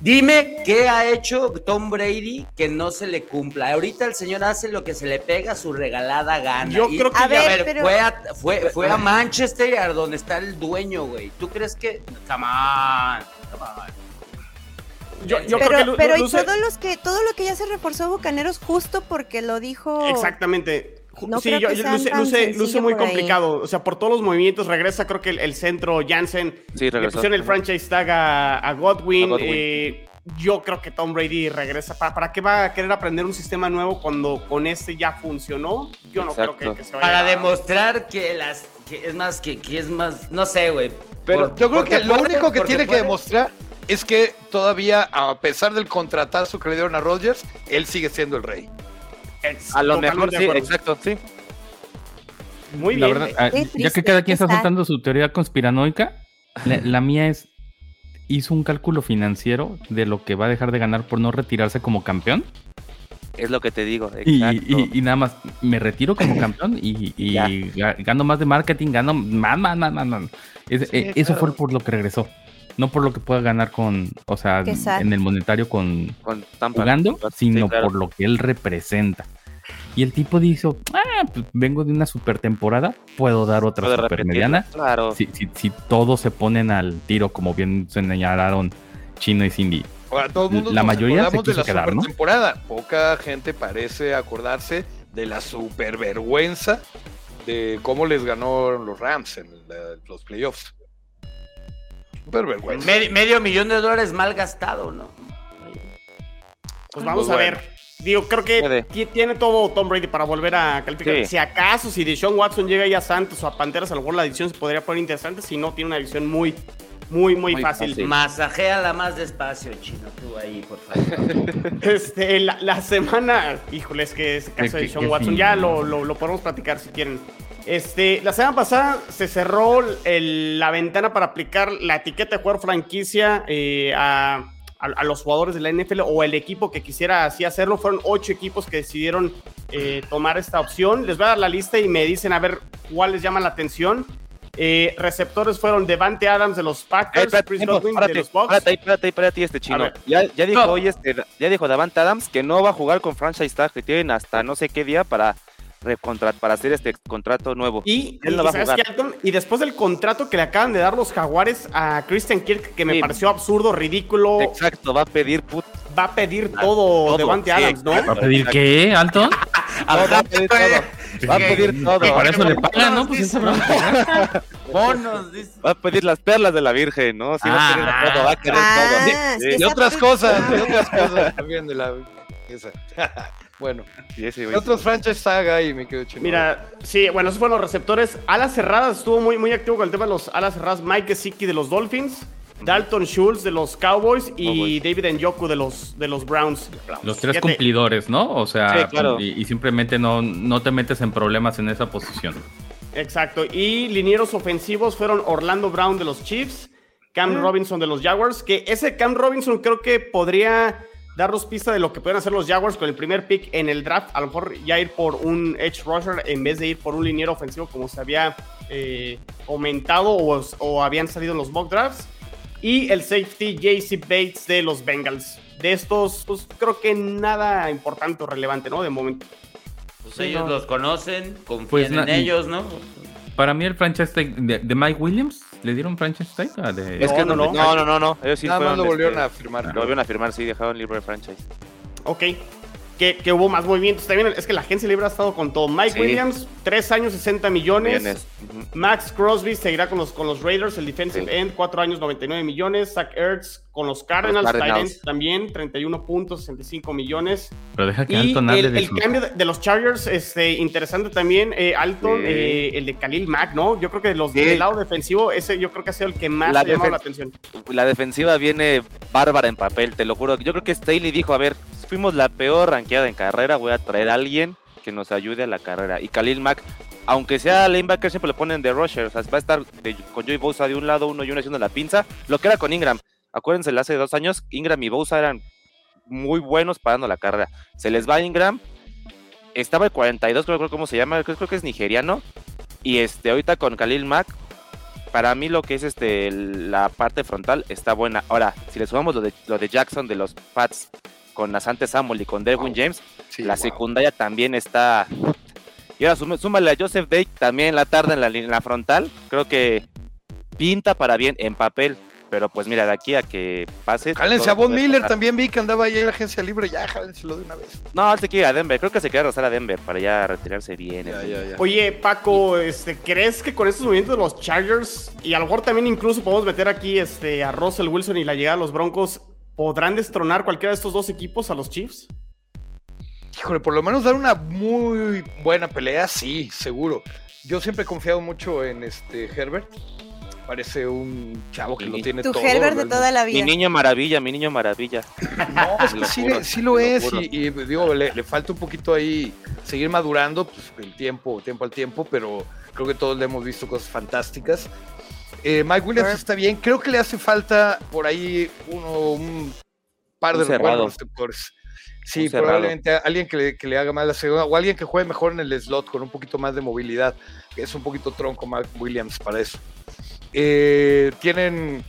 Dime qué ha hecho Tom Brady que no se le cumpla. Ahorita el señor hace lo que se le pega a su regalada gana. Yo Y- creo que A a ver, pero- fue, a, fue, fue a Manchester a donde está el dueño, güey. ¿Tú crees que.? Come on, come on. Yo, yo pero creo que pero y todos los que todo lo que ya se reforzó a Bucaneros justo porque lo dijo Exactamente. No sí, creo yo, luce, tan luce- muy complicado. O sea, por todos los movimientos regresa, creo que el, el centro Jansen. Sí, Le regresó. pusieron el franchise tag a, a Godwin. A Godwin. eh, yo creo que Tom Brady regresa. ¿Para, ¿Para qué va a querer aprender un sistema nuevo cuando con este ya funcionó? Yo no creo que, que se vaya Para a- demostrar que las. Que es más, que, que es más. No sé, güey. Pero Por- yo creo que lo puede, único que tiene que demostrar es que todavía, a pesar del contratazo que le dieron a Rodgers, él sigue siendo el rey. Es A lo mejor de sí, exacto, sí. Muy La bien. verdad, ah, ya que cada quien está soltando su teoría conspiranoica, la, la mía es hizo un cálculo financiero de lo que va a dejar de ganar por no retirarse como campeón Es lo que te digo. y, Exacto. y- y nada más me retiro como campeón y, y gano más de marketing, gano más, más, más, más, más. Es- eh, eso fue por lo que regresó, no por lo que pueda ganar con, o sea, en el monetario con Con Tampa. jugando, Sí, sino claro. por lo que él representa. Y el tipo dijo, ah, pues vengo de una super temporada, puedo dar otra Puede super mediana. Claro. Si, si, si todos se ponen al tiro, como bien señalaron Chino y Cindy. Ahora, todo el mundo La nos mayoría se de quiso la quedar, ¿no? temporada. Poca gente parece acordarse de la supervergüenza de cómo les ganó los Rams en la- los playoffs. Supervergüenza. Medio, medio millón de dólares mal gastado, ¿no? Pues vamos a ver. Digo, creo que Puede. tiene todo Tom Brady para volver a calificar. Sí. Si acaso, si Deshaun Watson llega ya a Santos o a Panteras, a lo mejor la edición se podría poner interesante. Si no, tiene una edición muy, muy, muy, Muy fácil. fácil. Masajéala más despacio, chino, tú ahí, por favor. Este, la, la semana, híjole, es que ese caso de Deshaun Watson ya lo, lo, lo podemos platicar si quieren. Este, la semana pasada se cerró el- la ventana para aplicar la etiqueta de jugador franquicia eh, a, a- a los jugadores de la NFL o el equipo que quisiera así hacerlo. Fueron ocho equipos que decidieron eh, tomar esta opción. Les voy a dar la lista y me dicen a ver cuál les llama la atención. Eh, receptores fueron Devante Adams de los Packers, espérate, Chris tiempo, Godwin de párate, los Bucks. párate ahí, párate ahí, párate ahí, este chino. Ya, ya dijo No. hoy este, ya dijo Davante Adams que no va a jugar con franchise tag, que tienen hasta no sé qué día para para hacer este contrato nuevo. Y, Él y no va a ¿sabes jugar. qué, Alton? Y después del contrato que le acaban de dar los Jaguares a Christian Kirk, que me Sí. pareció absurdo, ridículo, Exacto, va a pedir put. va a pedir Ah, todo, todo, Devante sí, Adams, ¿no? ¿Va a pedir qué, Alton? No, va a pedir todo. Va a pedir todo. Para eso le pagan, ¿no? Pues sabrá. Bonos. Va a pedir las perlas de la Virgen, ¿no? Sí, va a querer Ah. todo, va a querer Ah, todo. Y esa otras cosas, y otras cosas también de la. esa. Bueno, sí, ese ¿qué güey. otros franchise saga y me quedo chino? Mira, sí, bueno, esos fueron los receptores. Alas cerradas, estuvo muy, muy activo con el tema de los alas cerradas. Mike Gesicki de los Dolphins, Dalton Schultz de los Cowboys y. David Njoku de los, de los Browns. Los tres Fíjate, cumplidores, ¿no? O sea, Sí, claro. y, y simplemente no, no te metes en problemas en esa posición. Exacto. Y linieros ofensivos fueron Orlando Brown de los Chiefs, Cam Robinson de los Jaguars, que ese Cam Robinson creo que podría darnos pista de lo que pueden hacer los Jaguars con el primer pick en el draft. A lo mejor ya ir por un edge rusher en vez de ir por un liniero ofensivo como se había eh, comentado o, o habían salido en los mock drafts. Y el safety JC Bates de los Bengals. De estos, pues creo que nada importante o relevante, ¿no? De momento. Pues ellos los conocen, confían Pues en ellos, ¿no? Para mí el franchise de Mike Williams, ¿le dieron franchise tag? Ah, de- Es que no, no. No, no, no, no. Ellos sí Nada más lo volvieron este, a firmar. Lo volvieron a firmar, sí, dejaron libre franchise. Ok. que, que hubo más movimientos. También es que la agencia libre ha estado con todo. Mike Sí. Williams, tres años, 60 millones. Millones. Max Crosby seguirá con los, con los Raiders, el defensive Sí. end, cuatro años, 99 millones. Zach Ertz con los Cardinals, Cardinals. tight end también, 31 puntos, 65 millones. Pero deja que Y Alton hable el, de el su- cambio de, de los Chargers, este, interesante también, eh, Alton, Sí. eh, el de Khalil Mack, ¿no? Yo creo que de los Sí. del lado defensivo, ese yo creo que ha sido el que más La ha llamado la atención. La defensiva viene bárbara en papel, te lo juro. Yo creo que Staley dijo, a ver, fuimos la peor ranqueada en carrera, voy a traer a alguien que nos ayude a la carrera. Y Khalil Mack, aunque sea linebacker, siempre le ponen de rusher. O sea, va a estar de- con Joey Bosa de un lado, uno y uno haciendo la pinza. Lo que era con Ingram. Acuérdense, hace dos años, Ingram y Bosa eran muy buenos parando la carrera. Se les va Ingram. Estaba el 42, creo, creo cómo se llama, creo, creo que es nigeriano. Y este, ahorita con Khalil Mack, para mí lo que es este la parte frontal está buena. Ahora, si le sumamos lo de, lo de Jackson de los Pats con Asante Samuel y con Derwin James, Sí, la wow. secundaria también está. Y ahora súmale a Joseph Day también la tarde en la, en la frontal. Creo que pinta para bien en papel. Pero pues mira, de aquí a que pase. Jálense a Von Miller, pasar. también vi que andaba ahí en la agencia libre, ya jálenselo de una vez. No, él se quiere ir a Denver. Creo que se quiere regresar a Denver para ya retirarse bien. Ya, ya, ya. Oye, Paco, este, ¿crees que con estos movimientos de los Chargers, y a lo mejor también incluso podemos meter aquí este, a Russell Wilson y la llegada de los Broncos, podrán destronar cualquiera de estos dos equipos a los Chiefs? Híjole, por lo menos dar una muy buena pelea, sí, seguro. Yo siempre he confiado mucho en este Herbert. Parece un chavo que lo Mi- tiene Tu todo. Herbert de realmente. toda la Mi vida. niño maravilla, mi niño maravilla. No, es que lo sí, juro, le- sí lo lo es y, y, digo, le, le falta un poquito ahí seguir madurando, pues el tiempo, tiempo al tiempo, pero creo que todos le hemos visto cosas fantásticas. Eh, Mike Williams está bien, creo que le hace falta por ahí uno, un par Un de receptores. Sí, probablemente alguien que le, que le haga más la segunda, o alguien que juegue mejor en el slot con un poquito más de movilidad, es un poquito tronco Mike Williams para eso. Eh, tienen,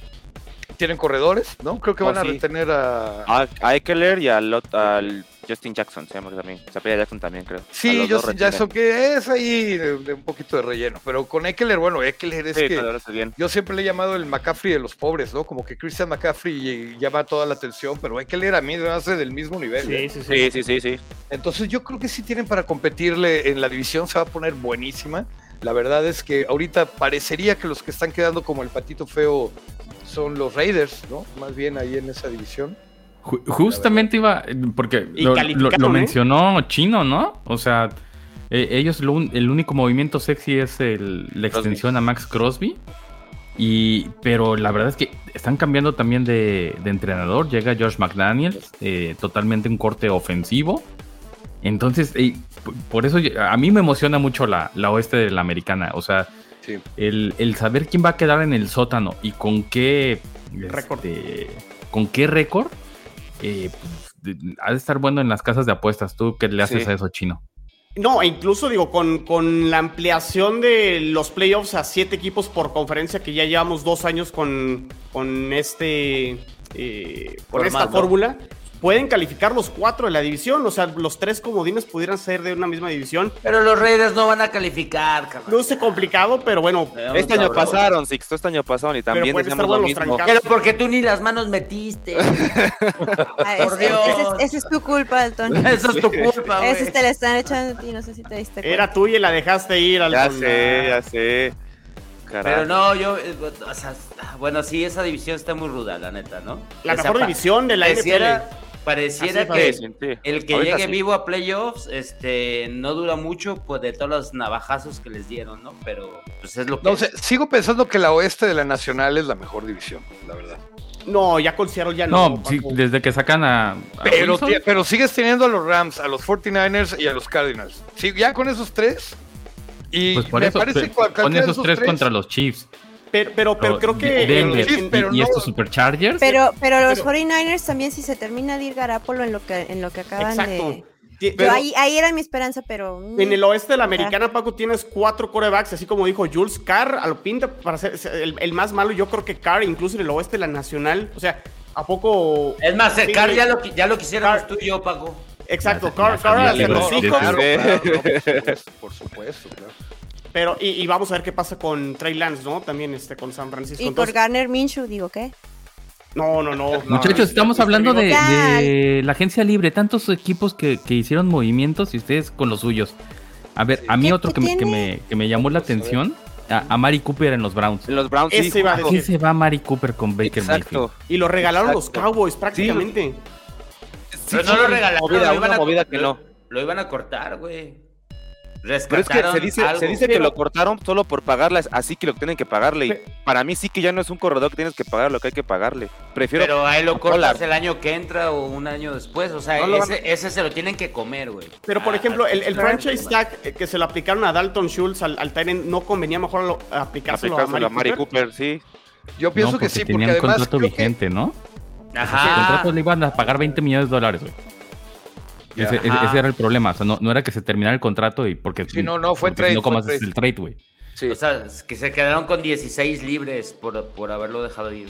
tienen corredores, ¿no? Creo que Oh, van a sí. retener a, A, a Eckler y al, ot- al Justin Jackson, se llama también. Se apellida Jackson también, creo. A Sí, Justin retienen. Jackson, que es ahí de, de un poquito de relleno. Pero con Eckler, bueno, Eckler es Sí, que bien. yo siempre le he llamado el McCaffrey de los pobres, ¿no? Como que Christian McCaffrey llama toda la atención, pero Eckler a mí me hace del mismo nivel. ¿eh? sí, Sí, sí, sí, sí. Entonces yo creo que sí tienen para competirle en la división, se va a poner buenísima. La verdad es que ahorita parecería que los que están quedando como el patito feo son los Raiders, ¿no? Más bien ahí en esa división. Ju- Justamente iba, porque lo, lo- calificaron, lo ¿eh? mencionó Chino, ¿no? O sea, eh, ellos lo un- el único movimiento sexy es el- la extensión a Max Crosby. Y, pero la verdad es que están cambiando también de, de entrenador. Llega Josh McDaniels, eh, totalmente un corte ofensivo. Entonces, eh, por eso a mí me emociona mucho la, la oeste de la americana. O sea, Sí. el, el saber quién va a quedar en el sótano y con qué Récord. este, con qué récord eh, pues, ha de estar bueno en las casas de apuestas. ¿Tú qué le haces Sí. a eso, chino? No, e incluso digo, con, con la ampliación de los playoffs a siete equipos por conferencia, que ya llevamos dos años con, con este eh, con esta fórmula, pueden calificar los cuatro de la división. O sea, los tres comodines pudieran ser de una misma división. Pero los Raiders no van a calificar, cabrón. Luce complicado, pero bueno. Este año Cabrón. pasaron, Sixto, este año pasaron y también decíamos lo mismo. trancazos. Pero porque tú ni las manos metiste. Ah, es- Por Dios. ese, es, ese es tu culpa, Alton. Eso es tu culpa, güey. Ese te le están echando a ti, no sé si te diste cuenta. Era tuya y la dejaste ir al Ya sé, ya sé. Carajo. Pero no, yo, eh, o sea, bueno, sí, esa división está muy ruda, la neta, ¿no? La O sea, mejor división de la pareciera, NFL. Pareciera Así que Sí, sí, sí. el que Ahorita llegue sí. vivo a playoffs, este, no dura mucho, pues de todos los navajazos que les dieron, ¿no? Pero, pues es lo que. No sé, sigo pensando que la oeste de la nacional es la mejor división, la verdad. No, ya con Seattle ya no. No, sí, desde que sacan a. a Pero, pero sigues teniendo a los Rams, a los 49ers y a los Cardinals. Sí, ya con esos tres. Y pues por me eso, parece cualquiera de esos tres contra los Chiefs. Pero, pero, pero creo que. Denver y- pero y, no- estos Superchargers. Pero, pero los Pero- 49ers también, si se termina de ir Garapolo en lo que, en lo que acaban Exacto. de. Pero ahí, ahí era mi esperanza, pero. mm, En el oeste de la americana, Paco, tienes cuatro corebacks, así como dijo Jules Carr, a lo pinta para ser el, el más malo. Yo creo que Carr, incluso en el oeste de la nacional, o sea, ¿a poco? Es más, el Sí, Car sí. ya lo, ya lo quisiéramos tú y yo, Paco. Exacto, Carr, Carr no, por supuesto, por supuesto, claro. Pero y, y vamos a ver qué pasa con Trey Lance, ¿no? También este con San Francisco. Y por Garner Minshew, digo, ¿qué? No, no, no. Muchachos, estamos Este hablando de, Ya. de la agencia libre, tantos equipos que, que hicieron movimientos y ustedes con los suyos. A ver, a mí ¿Qué- otro que me, que, me, que me llamó la atención, a, a Mari Cooper en los Browns. En los Browns sí. Ese iba a justo. ¿Qué decir. se va Mari Cooper con Baker Mayfield? Exacto. Y lo regalaron los. Cowboys prácticamente. Pero Sí, no lo regalaron. Movida, lo iban una a- movida que lo- no. Lo iban a cortar, güey. Pero es que se dice, algo. se dice que lo cortaron solo por pagarle, así que lo tienen que pagarle. Y para mí sí que ya no es un corredor que tienes que pagar lo que hay que pagarle. Prefiero. Pero ahí lo a cortas el año que entra o un año después. O sea, No lo van ese, se lo tienen que comer, güey. Pero por Ah, ejemplo, el, franchise tag eh, que se lo aplicaron a Dalton Schultz al, al Tyrant, ¿no convenía mejor lo- aplicárselo a aplicárselo Mari a Mari Cooper? Cooper, sí. Yo pienso no, que sí, porque tenían además contrato que- vigente, ¿no? Ese Ajá. contrato le iban a pagar 20 millones de dólares, güey. Ese, ese- Ajá. ese era el problema. O sea, no, no era que se terminara el contrato y porque. Sí, no, no, fue trade, No, ¿cómo fue haces el trade, güey? Sí. O sea, es que se quedaron con 16 libres por, por haberlo dejado ir.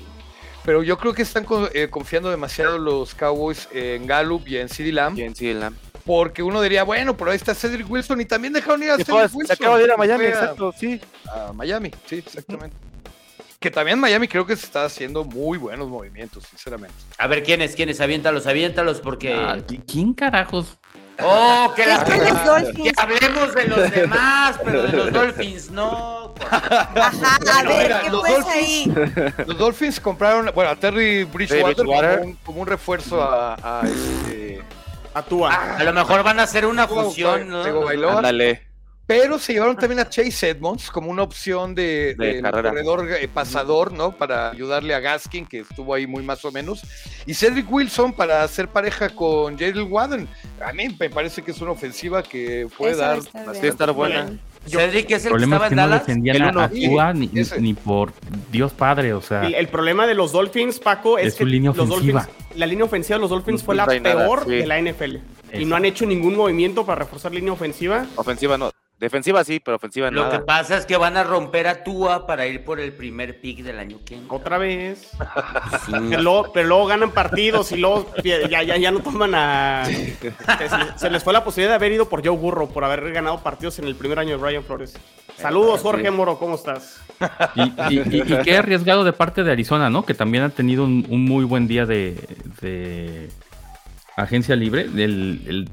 Pero yo creo que están con- eh, confiando demasiado los Cowboys en Gallup y en CeeDee Lamb. Bien, sí, la- Porque uno diría, bueno, pero ahí está Cedric Wilson y también dejaron ir a Cedric Wilson. se acaba de ir a Miami, a- exacto, sí. a Miami, sí, exactamente. Que también Miami creo que se está haciendo muy buenos movimientos, sinceramente. A ver, ¿quiénes? ¿Quiénes? Aviéntalos, aviéntalos porque... Ah, ¿qui- ¿Quién carajos? ¡Oh, que, la... Es que los que Dolphins. hablemos de los demás, pero de los Dolphins no. Ajá, a ver, mira, ¿qué los pues Dolphins- ahí? Los Dolphins compraron, bueno, a Terry Bridgewater, Bridgewater. Como, un, como un refuerzo a, a este... A Tua. A lo mejor van a hacer una fusión, ¿no? Ándale. Pero se llevaron también a Chase Edmonds como una opción de, corredor eh, pasador, ¿no? Para ayudarle a Gaskin, que estuvo ahí muy más o menos. Y Cedric Wilson para hacer pareja con Jalen Waddon. A mí me parece que es una ofensiva que puede dar estar bien. estar buena. Bien. Cedric es El el que problema estaba es que en no Dallas. el a, uno. a Tua ni, por Dios padre, o sea. El, el problema de los Dolphins, Paco, es Es que línea los ofensiva. Dolphins, la línea ofensiva de los Dolphins No fue la nada, peor sí. de la NFL. Y Eso. no han hecho ningún movimiento para reforzar línea ofensiva. Ofensiva no. Defensiva sí, pero ofensiva Lo que nada. pasa es que van a romper a Tua para ir por el primer pick del año que entra. Otra vez. Pero luego, pero luego ganan partidos y luego ya, ya, ya no toman a. Se, se les fue la posibilidad de haber ido por Joe Burrow, por haber ganado partidos en el primer año de Brian Flores. Saludos, Jorge Moro, ¿cómo estás? Y, y- y- y qué arriesgado de parte de Arizona, ¿no? Que también ha tenido un, un muy buen día de, de agencia libre. El, el-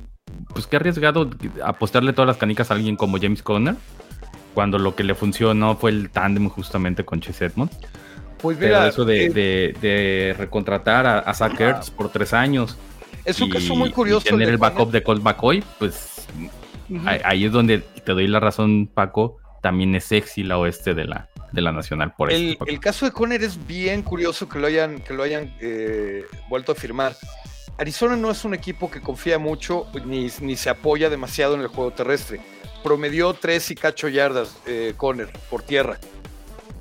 pues qué arriesgado apostarle todas las canicas a alguien como James Conner. Cuando lo que le funcionó fue el tándem justamente con Chase Edmonds. Pues Pero mira, eso de, eh, de- de recontratar a, a Zach Ertz por tres años. es un y- caso muy y curioso. tener el backup de Colt McCoy, pues ahí, ahí es donde te doy la razón, Paco. También es sexy la oeste de la, de la nacional por El, el caso de Conner es bien curioso que lo hayan, que lo hayan eh, vuelto a firmar. Arizona no es un equipo que confía mucho ni, ni se apoya demasiado en el juego terrestre. Promedió tres y cacho yardas eh, Conner por tierra.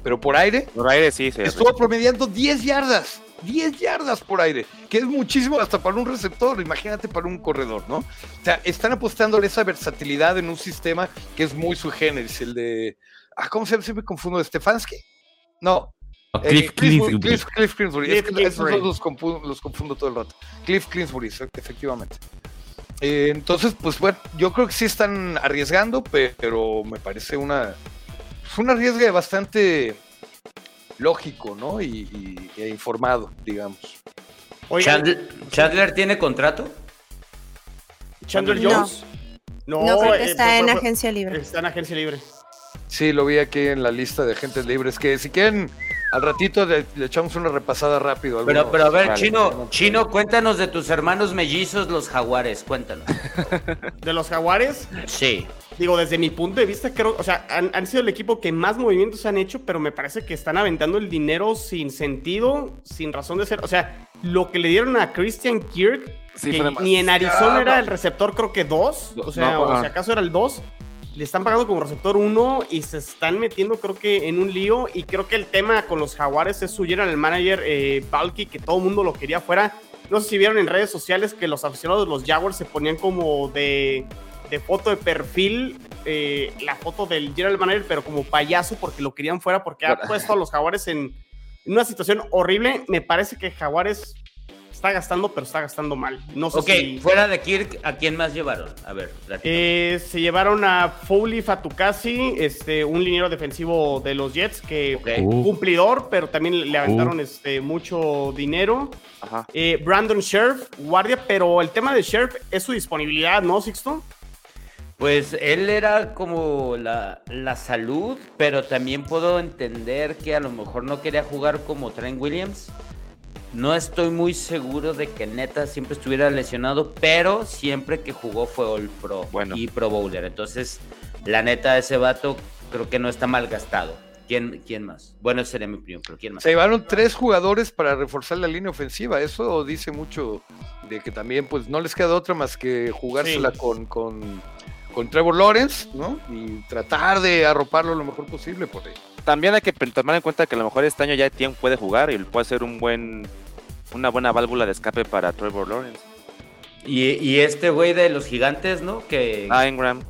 Pero por aire Por aire sí, se estuvo promediando 10 yardas. 10 yardas por aire, que es muchísimo hasta para un receptor, imagínate para un corredor, ¿no? O sea, están apostándole esa versatilidad en un sistema que es muy su generis, el de... Ah, ¿Cómo se llama? Siempre confundo, ¿Stefanski? No, eh, Cliff. Cliff, Cliff Kingsbury. Es Cliff que esos dos los confundo, los confundo todo el rato. Cliff Kingsbury, sí, efectivamente. Eh, entonces, pues bueno, yo creo que sí están arriesgando, pe- pero me parece una, es un arriesgue bastante lógico, ¿no? Y, y- e informado, digamos. Chandler, Chandler tiene contrato. Chandler. Jones. No, No, creo que eh, está en agencia libre. Está en agencia libre. Sí, lo vi aquí en la lista de agentes libres, que si quieren, al ratito le, le echamos una repasada rápido. Pero, pero a ver, Vale. Chino, Chino, cuéntanos de tus hermanos mellizos, los jaguares, cuéntanos. De los Jaguares, Sí. digo, desde mi punto de vista, creo, o sea, han, han sido el equipo que más movimientos han hecho, pero me parece que están aventando el dinero sin sentido, sin razón de ser. O sea, lo que le dieron a Christian Kirk, Sí, que ni en Arizona era el receptor, creo que dos, o sea, No, o si acaso era el dos. Le están pagando como receptor uno y se están metiendo, creo que, en un lío. Y creo que el tema con los Jaguares es su general manager, eh, Balky, que todo el mundo lo quería fuera. No sé si vieron en redes sociales que los aficionados de los Jaguars se ponían como de, de foto de perfil eh, la foto del general manager, pero como payaso porque lo querían fuera porque ha puesto a los Jaguares en, en una situación horrible. Me parece que Jaguares está gastando, pero está gastando mal. No sé Ok, si... fuera de Kirk, ¿a quién más llevaron? A ver. Eh, se llevaron a Foley Fatukasi, este, un liniero defensivo de los Jets, que. Uh. cumplidor, pero también le aventaron este, mucho dinero. Ajá. Eh, Brandon Sheriff, guardia, pero el tema de Sheriff es su disponibilidad, ¿no, Sixto? Pues él era como la, la salud, pero también puedo entender que a lo mejor no quería jugar como Trent Williams. No estoy muy seguro de que neta siempre estuviera lesionado, pero siempre que jugó fue All Pro Bueno. y Pro Bowler. Entonces, la neta, ese vato creo que no está mal gastado. ¿Quién, quién más? Bueno, sería mi opinión, pero ¿quién más? Se llevaron tres jugadores para reforzar la línea ofensiva. Eso dice mucho de que también pues no les queda otra más que jugársela Sí. con, con, con Trevor Lawrence, ¿no? Y tratar de arroparlo lo mejor posible por ahí. También hay que tomar en cuenta que a lo mejor este año ya Tien puede jugar y puede ser un buen, una buena válvula de escape para Trevor Lawrence. Y, y este güey de los gigantes, ¿no? Que, Ah, Ingram.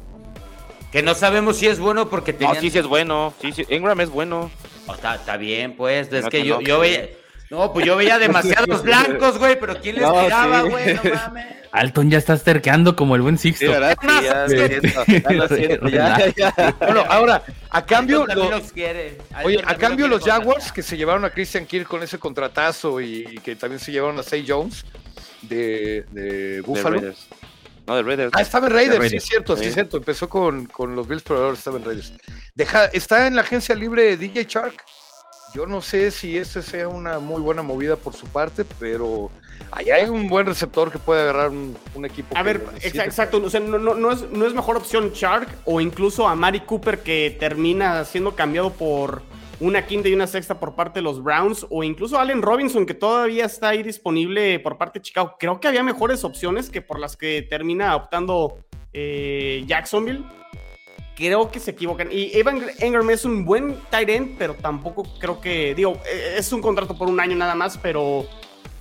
que no sabemos si es bueno porque No, tenían... sí, sí es bueno. Sí, sí. Ingram es bueno. Oh, Está, está bien, pues. Es No, que que yo, no. yo veía. No, pues yo veía demasiados blancos, güey, pero ¿quién les No, sí. güey? No mames. Alton ya estás terqueando como el buen Sixto. ¿verdad? Sí, ya Sí. lo siento, ya lo siento, ya, ya. Bueno, ahora, a cambio, lo- los quiere. Oye, a cambio lo los Jaguars que se llevaron a Christian Kirk con ese contratazo y, y que también se llevaron a Say Jones de, de De Buffalo. No, de Raiders. Ah, estaba en Raiders, sí, Raiders. cierto, sí, Sí. es cierto. Empezó con, con los Bills, pero ahora estaba en Raiders. Deja, está en la agencia libre DJ Shark. Yo no sé si ese sea una muy buena movida por su parte, pero allá hay un buen receptor que puede agarrar un, un equipo. A ver, exacto, o sea, no, no- no es, no es mejor opción Shark o incluso a Mari Cooper que termina siendo cambiado por una quinta y una sexta por parte de los Browns o incluso Allen Robinson que todavía está ahí disponible por parte de Chicago. Creo que había mejores opciones que por las que termina optando eh, Jacksonville. Creo que se equivocan. Y Evan Engram es un buen tight end, pero tampoco creo que, digo, eh, es un contrato por un año nada más, pero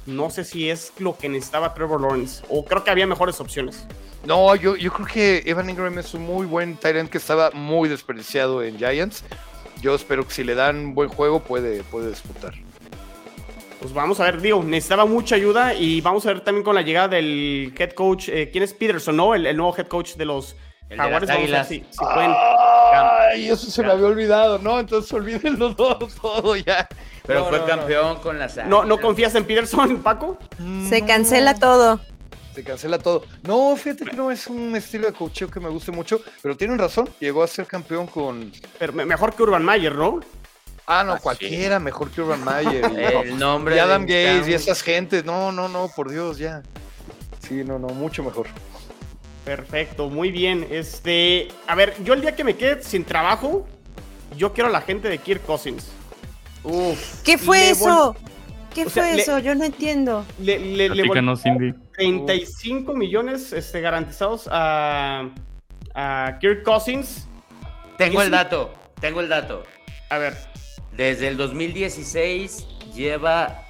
no sé si es lo que necesitaba Trevor Lawrence. O creo que había mejores opciones. No, yo, yo creo que Evan Ingram es un muy buen tight end que estaba muy desperdiciado en Giants. Yo espero que si le dan buen juego puede, puede disputar. Pues vamos a ver, digo, necesitaba mucha ayuda y vamos a ver también con la llegada del head coach, eh, ¿quién es Peterson, no? El, el nuevo head coach de los El de las ver Águilas. pueden. Ay, eso se me había olvidado, ¿no? Entonces olvídenlo todo, todo ya. Pero No, fue no, no. campeón con las ¿No, ¿No Águilas. confías en Peterson, Paco? Se cancela todo. Se cancela todo. No, fíjate que no es un estilo de coacheo que me guste mucho, pero tienen razón. Llegó a ser campeón con. Pero mejor que Urban Mayer, ¿no? Ah, no, Ah, sí. cualquiera mejor que Urban Mayer. El nombre y Adam Gates y esas gentes. No, no, no, por Dios, ya. Sí, no, no, mucho mejor. Perfecto, muy bien. Este, a ver, yo el día que me quede sin trabajo, yo quiero a la gente de Kirk Cousins. Uf. ¿Qué fue eso? ¿Qué O sea, fue le- eso? Yo no entiendo. Le, le, le Cindy. 35 millones este, garantizados a, a Kirk Cousins. Tengo el dato, tengo el dato. A ver, Desde el 2016 lleva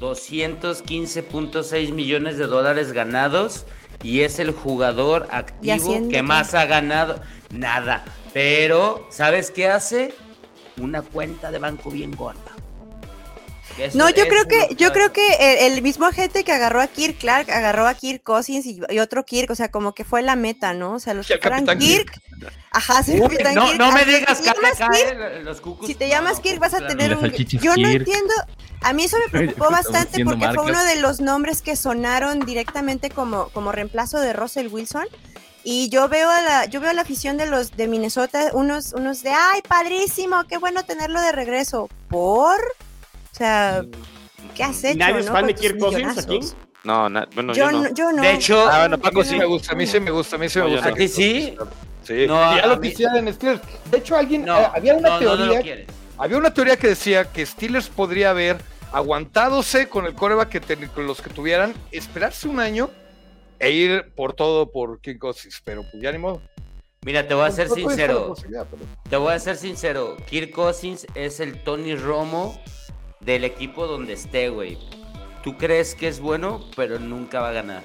215.6 millones de dólares ganados y es el jugador activo que más ha ganado. Nada. Pero, ¿sabes qué hace? Una cuenta de banco bien gorda. Eso- No, yo creo que, yo creo que el, el mismo agente que agarró a Kirk Clark agarró a Kirk Cousins y, y otro Kirk, o sea, como que fue la meta, ¿no? O sea, los que fueran Capitán Kirk, ajá, sí, Uy, Capitán no, Kirk, no me si digas que Kirk, eh, los cucus. si te no, llamas no, Kirk vas a tener un... Yo no Kirk. entiendo, a mí eso me preocupó bastante porque fue uno de los nombres que sonaron directamente como, como reemplazo de Russell Wilson. Y yo veo a la, yo veo a la afición de los de Minnesota, unos, unos de ay, padrísimo, qué bueno tenerlo de regreso. ¿Por? O sea, ¿qué has hecho? ¿Nadie es no, fan de Kirk Cousins aquí? No, na- bueno, Yo, yo no. no, yo no. De hecho, Ah, bueno, Paco sí me gusta, a mí sí me gusta, a mí sí me No, yo gusta. ¿A ti sí? Sí, No, ya a lo mí- decían en Steelers. De hecho, alguien, no, eh, había una no, no, no teoría, quieres. había una teoría que decía que Steelers podría haber aguantadose con el coreback que ten- con los que tuvieran, esperarse un año e ir por todo por King Cousins, pero pues ya ni modo. Mira, te voy a ser sincero. posibilidad, pero- Te voy a ser sincero. Kirk Cousins es el Tony Romo del equipo donde esté, güey. Tú crees que es bueno, pero nunca va a ganar.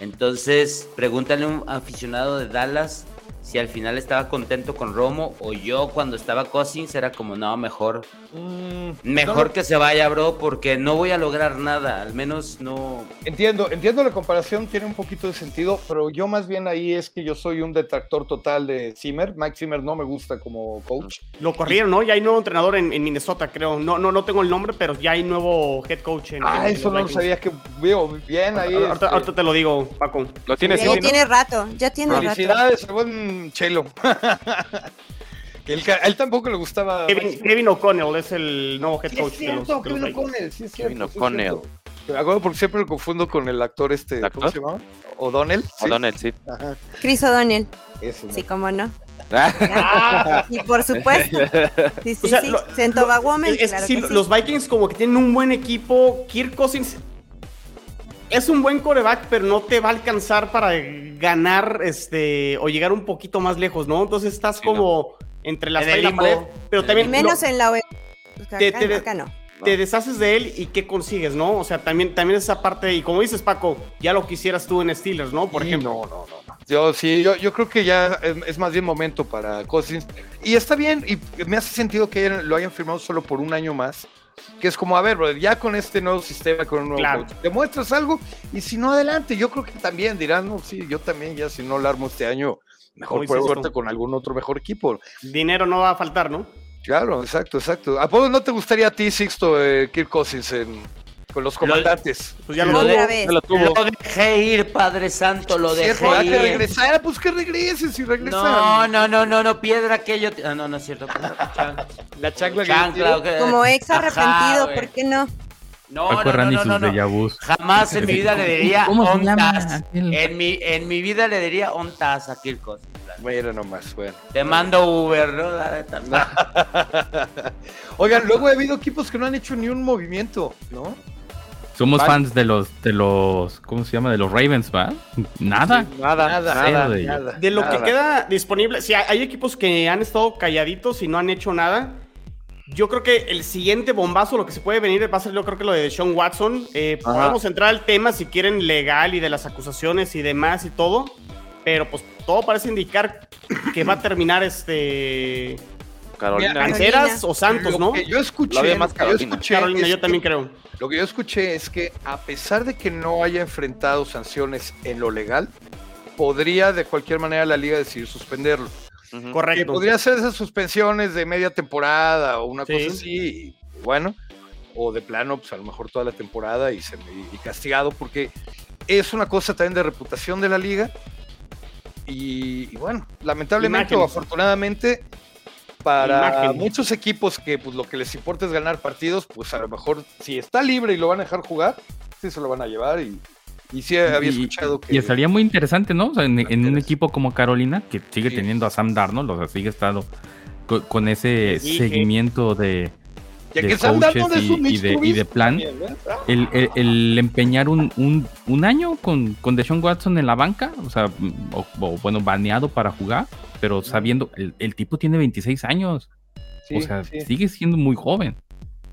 Entonces, pregúntale a un aficionado de Dallas si al final estaba contento con Romo o yo cuando estaba Cousins era como, no, mejor, Mm, mejor no, que se vaya, bro, porque no voy a lograr nada, al menos no... Entiendo, entiendo la comparación, tiene un poquito de sentido, pero yo más bien ahí es que yo soy un detractor total de Zimmer. Mike Zimmer no me gusta como coach. Lo corrieron, ¿no? Ya hay nuevo entrenador en, en Minnesota, creo. No, no, no tengo el nombre, pero ya hay nuevo head coach en. Ah, en- eso no lo sabía que veo bien ahí. Ahorita, este, ahorita te lo digo, Paco. Lo tienes, Ya ¿no? tiene rato, ya tiene rato. Felicidades, al Chelo. Que él, a él tampoco le gustaba. Kevin, Kevin O'Connell es el nuevo head Sí, coach es de los, cierto, de los Kevin Vikings. O'Connell, sí es cierto. Kevin sí O'Connell. acuerdo porque siempre lo confundo con el actor este, ¿cómo ¿Actor? se llama? O'Donnell. sí. O'Donnell, sí. Ajá, Chris O'Donnell, sí, cómo no. Ah, Y por supuesto. Sí, sí, O sea, sí. lo- Centova Woman, es claro sí, que sí. los Vikings como que tienen un buen equipo. Kirk Cousins es un buen coreback, pero no te va a alcanzar para ganar este o llegar un poquito más lejos, ¿no? Entonces estás Sí, como entre la En y la pared, pero también Y menos no- en la. Pues Te- acá, te- acá no. te deshaces de él y qué consigues, ¿no? O sea, también, también esa parte, y como dices, Paco, ya lo quisieras tú en Steelers, ¿no? Por Sí, ejemplo. No, no, no. Yo sí, yo, yo creo que ya es, es más bien momento para Cousins. Y está bien, y me hace sentido que lo hayan firmado solo por un año más. Que es como, a ver, brother, ya con este nuevo sistema, con un nuevo Claro. coach, demuestras algo y si no, adelante. Yo creo que también dirán, no, sí, yo también, ya si no lo armo este año, mejor pruebo suerte con algún otro mejor equipo. Dinero no va a faltar, ¿no? Claro, exacto, exacto. ¿A poco no te gustaría a ti, Sixto, eh, Kirk Cousins en- con los comandantes? Pues ya Lo lo, de- Otra vez. Ya lo tuvo. Lo dejé ir, Padre Santo, lo dejé Cierto, ah, que ir. regresara, pues que regresen, si regresan. No, no, no, no, no, piedra que yo... Ah, no, no es cierto. Chan- La chancla. Como ex arrepentido. ¿por qué no? No, Paco no, no, no, no. Jamás en mi vida le diría ¿Cómo se llama ontas. En mi, en mi vida le diría ontas a Kirkos. Mira nomás, bueno. Te mando Uber, ¿no? La neta, no. Oigan, luego ha habido equipos que no han hecho ni un movimiento, ¿no? Somos Vale. fans de los, de los, ¿cómo se llama? De los Ravens, ¿va? Nada. Nada, Nada, nada. De nada. De lo que queda disponible, sí, hay equipos que han estado calladitos y no han hecho nada. Yo creo que el siguiente bombazo, lo que se puede venir, va a ser yo creo que lo de Sean Watson. Eh, podemos entrar al tema si quieren legal y de las acusaciones y demás y todo. Pero pues todo parece indicar que va a terminar este... Carolina. Mira, Canceras o Santos, Lo ¿no? que yo escuché, lo más que yo Carolina. escuché Carolina, es yo que- también creo. Lo que yo escuché es que a pesar de que no haya enfrentado sanciones en lo legal, podría de cualquier manera la liga decidir suspenderlo. Ujú. Que Correcto. podría ser esas suspensiones de media temporada o una Sí. cosa así, y bueno, o de plano, pues a lo mejor toda la temporada y, se, y castigado, porque es una cosa también de reputación de la liga. Y, y bueno, lamentablemente o afortunadamente, para muchos equipos que pues lo que les importa es ganar partidos, pues a lo mejor si está libre y lo van a dejar jugar, sí se lo van a llevar y, y sí había Y- escuchado que... Y estaría muy interesante, ¿no? O sea, en, en un equipo como Carolina, que sigue Sí. teniendo a Sam Darnold, o sea, sigue estado co- con, ese seguimiento de, ya de que coaches y- y de- y de plan. también, ¿eh? el, el- el empeñar un, un, un año con, con Deshaun Watson en la banca, o sea, o, o, bueno, baneado para jugar, pero sabiendo, el, el tipo tiene 26 años, Sí, o sea, sí. sigue siendo muy joven.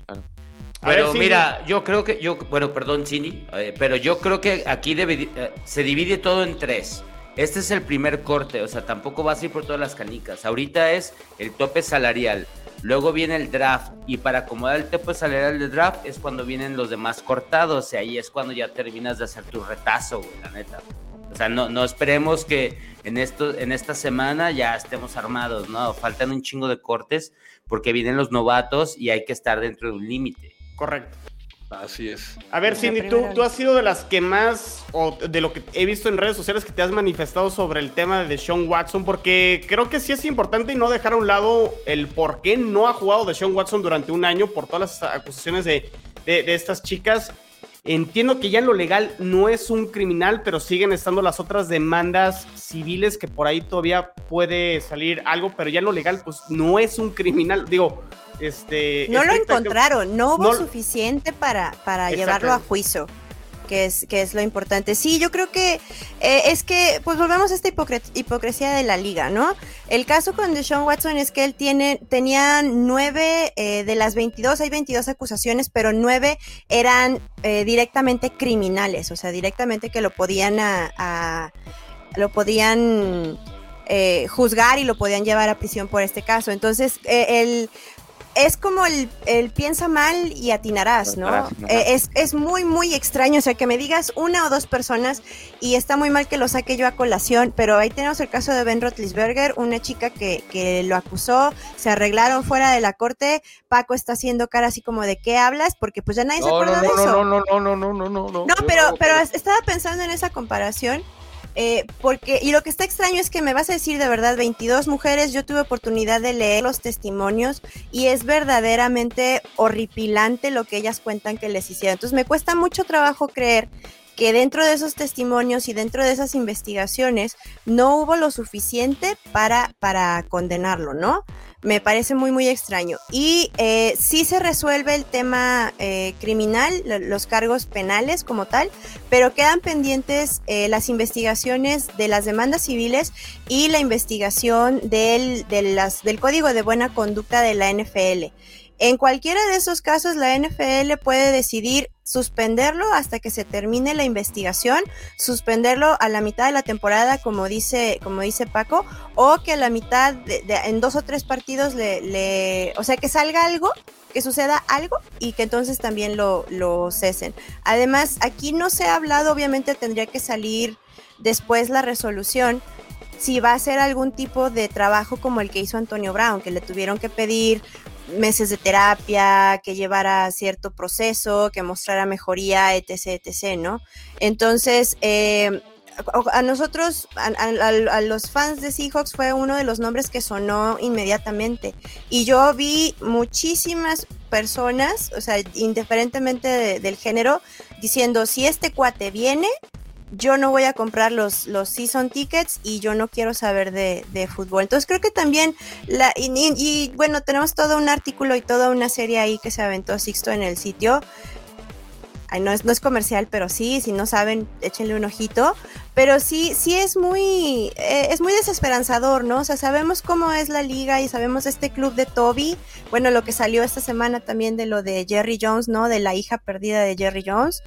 A ver, Pero sí. mira, yo creo que, yo, bueno, perdón, Cini, eh, pero yo creo que aquí debe, eh, se divide todo en tres. Este es el primer corte, o sea, tampoco vas a ir por todas las canicas. Ahorita es el tope salarial, luego viene el draft, y para acomodar el tope salarial del draft es cuando vienen los demás cortados, y ahí es cuando ya terminas de hacer tu retazo, güey, la neta. O sea, no, no esperemos que en, en esta semana ya estemos armados, ¿no? Faltan un chingo de cortes porque vienen los novatos y hay que estar dentro de un límite. Correcto. Así es. A ver, Cindy, tú, tú has sido de las que más, o de lo que he visto en redes sociales que te has manifestado sobre el tema de Sean Watson, porque creo que sí es importante y no dejar a un lado el por qué no ha jugado de Sean Watson durante un año por todas las acusaciones de, de- de estas chicas. Entiendo que ya en lo legal no es un criminal, pero siguen estando las otras demandas civiles que por ahí todavía puede salir algo, pero ya en lo legal pues no es un criminal. Digo, este... No lo encontraron, no hubo no- suficiente para, para llevarlo a juicio, que es, que es lo importante. Sí, yo creo que eh, es que, pues volvemos a esta hipocre- hipocresía de la liga, ¿no? El caso con Deshaun Watson es que él tiene, tenía nueve eh, de las 22, hay 22 acusaciones, pero nueve eran eh, directamente criminales, o sea, directamente que lo podían lo podían juzgar y lo podían llevar a prisión por este caso. Entonces, eh, el, es como el, el, piensa mal y atinarás, ¿no? Eh, es, es, muy, muy extraño, o sea, que me digas una o dos personas y está muy mal que lo saque yo a colación, pero ahí tenemos el caso de Ben Rotlisberger, una chica que, que lo acusó, se arreglaron fuera de la corte, Paco está haciendo cara así como de qué hablas, porque pues ya nadie se acuerda no, de eso. No, no, no, no, no, no, no, no. No, pero, pero estaba pensando en esa comparación eh, porque, y lo que está extraño es que me vas a decir de verdad, 22 mujeres, yo tuve oportunidad de leer los testimonios y es verdaderamente horripilante lo que ellas cuentan que les hicieron. Entonces me cuesta mucho trabajo creer que dentro de esos testimonios y dentro de esas investigaciones no hubo lo suficiente para, para condenarlo, ¿no? Me parece muy, muy extraño. Y eh, sí se resuelve el tema eh, criminal, los cargos penales como tal, pero quedan pendientes eh, las investigaciones de las demandas civiles y la investigación del, de las, del Código de Buena Conducta de la NFL. En cualquiera de esos casos, la NFL puede decidir suspenderlo hasta que se termine la investigación, suspenderlo a la mitad de la temporada, como dice, como dice Paco, o que a la mitad, de, en dos o tres partidos, le, le, o sea, que salga algo, que suceda algo y que entonces también lo, lo cesen. Además, aquí no se ha hablado, obviamente tendría que salir después la resolución si va a ser algún tipo de trabajo como el que hizo Antonio Brown, que le tuvieron que pedir meses de terapia, que llevara cierto proceso, que mostrara mejoría, etc., etc., ¿no? Entonces, eh, a nosotros, a, los fans de Seahawks fue uno de los nombres que sonó inmediatamente. Y yo vi muchísimas personas, o sea, indiferentemente del género, diciendo, si este cuate viene, yo no voy a comprar los, los season tickets y yo no quiero saber de, fútbol. Entonces creo que también, la, y, bueno, tenemos todo un artículo y toda una serie ahí que se aventó Sixto en el sitio. No, es, no es comercial, pero sí, si no saben, échenle un ojito. Pero sí, sí es muy, eh, es muy desesperanzador, ¿no? O sea, sabemos cómo es la liga y sabemos este club de Toby. Bueno, lo que salió esta semana también de lo de Jerry Jones, ¿no? De la hija perdida de Jerry Jones.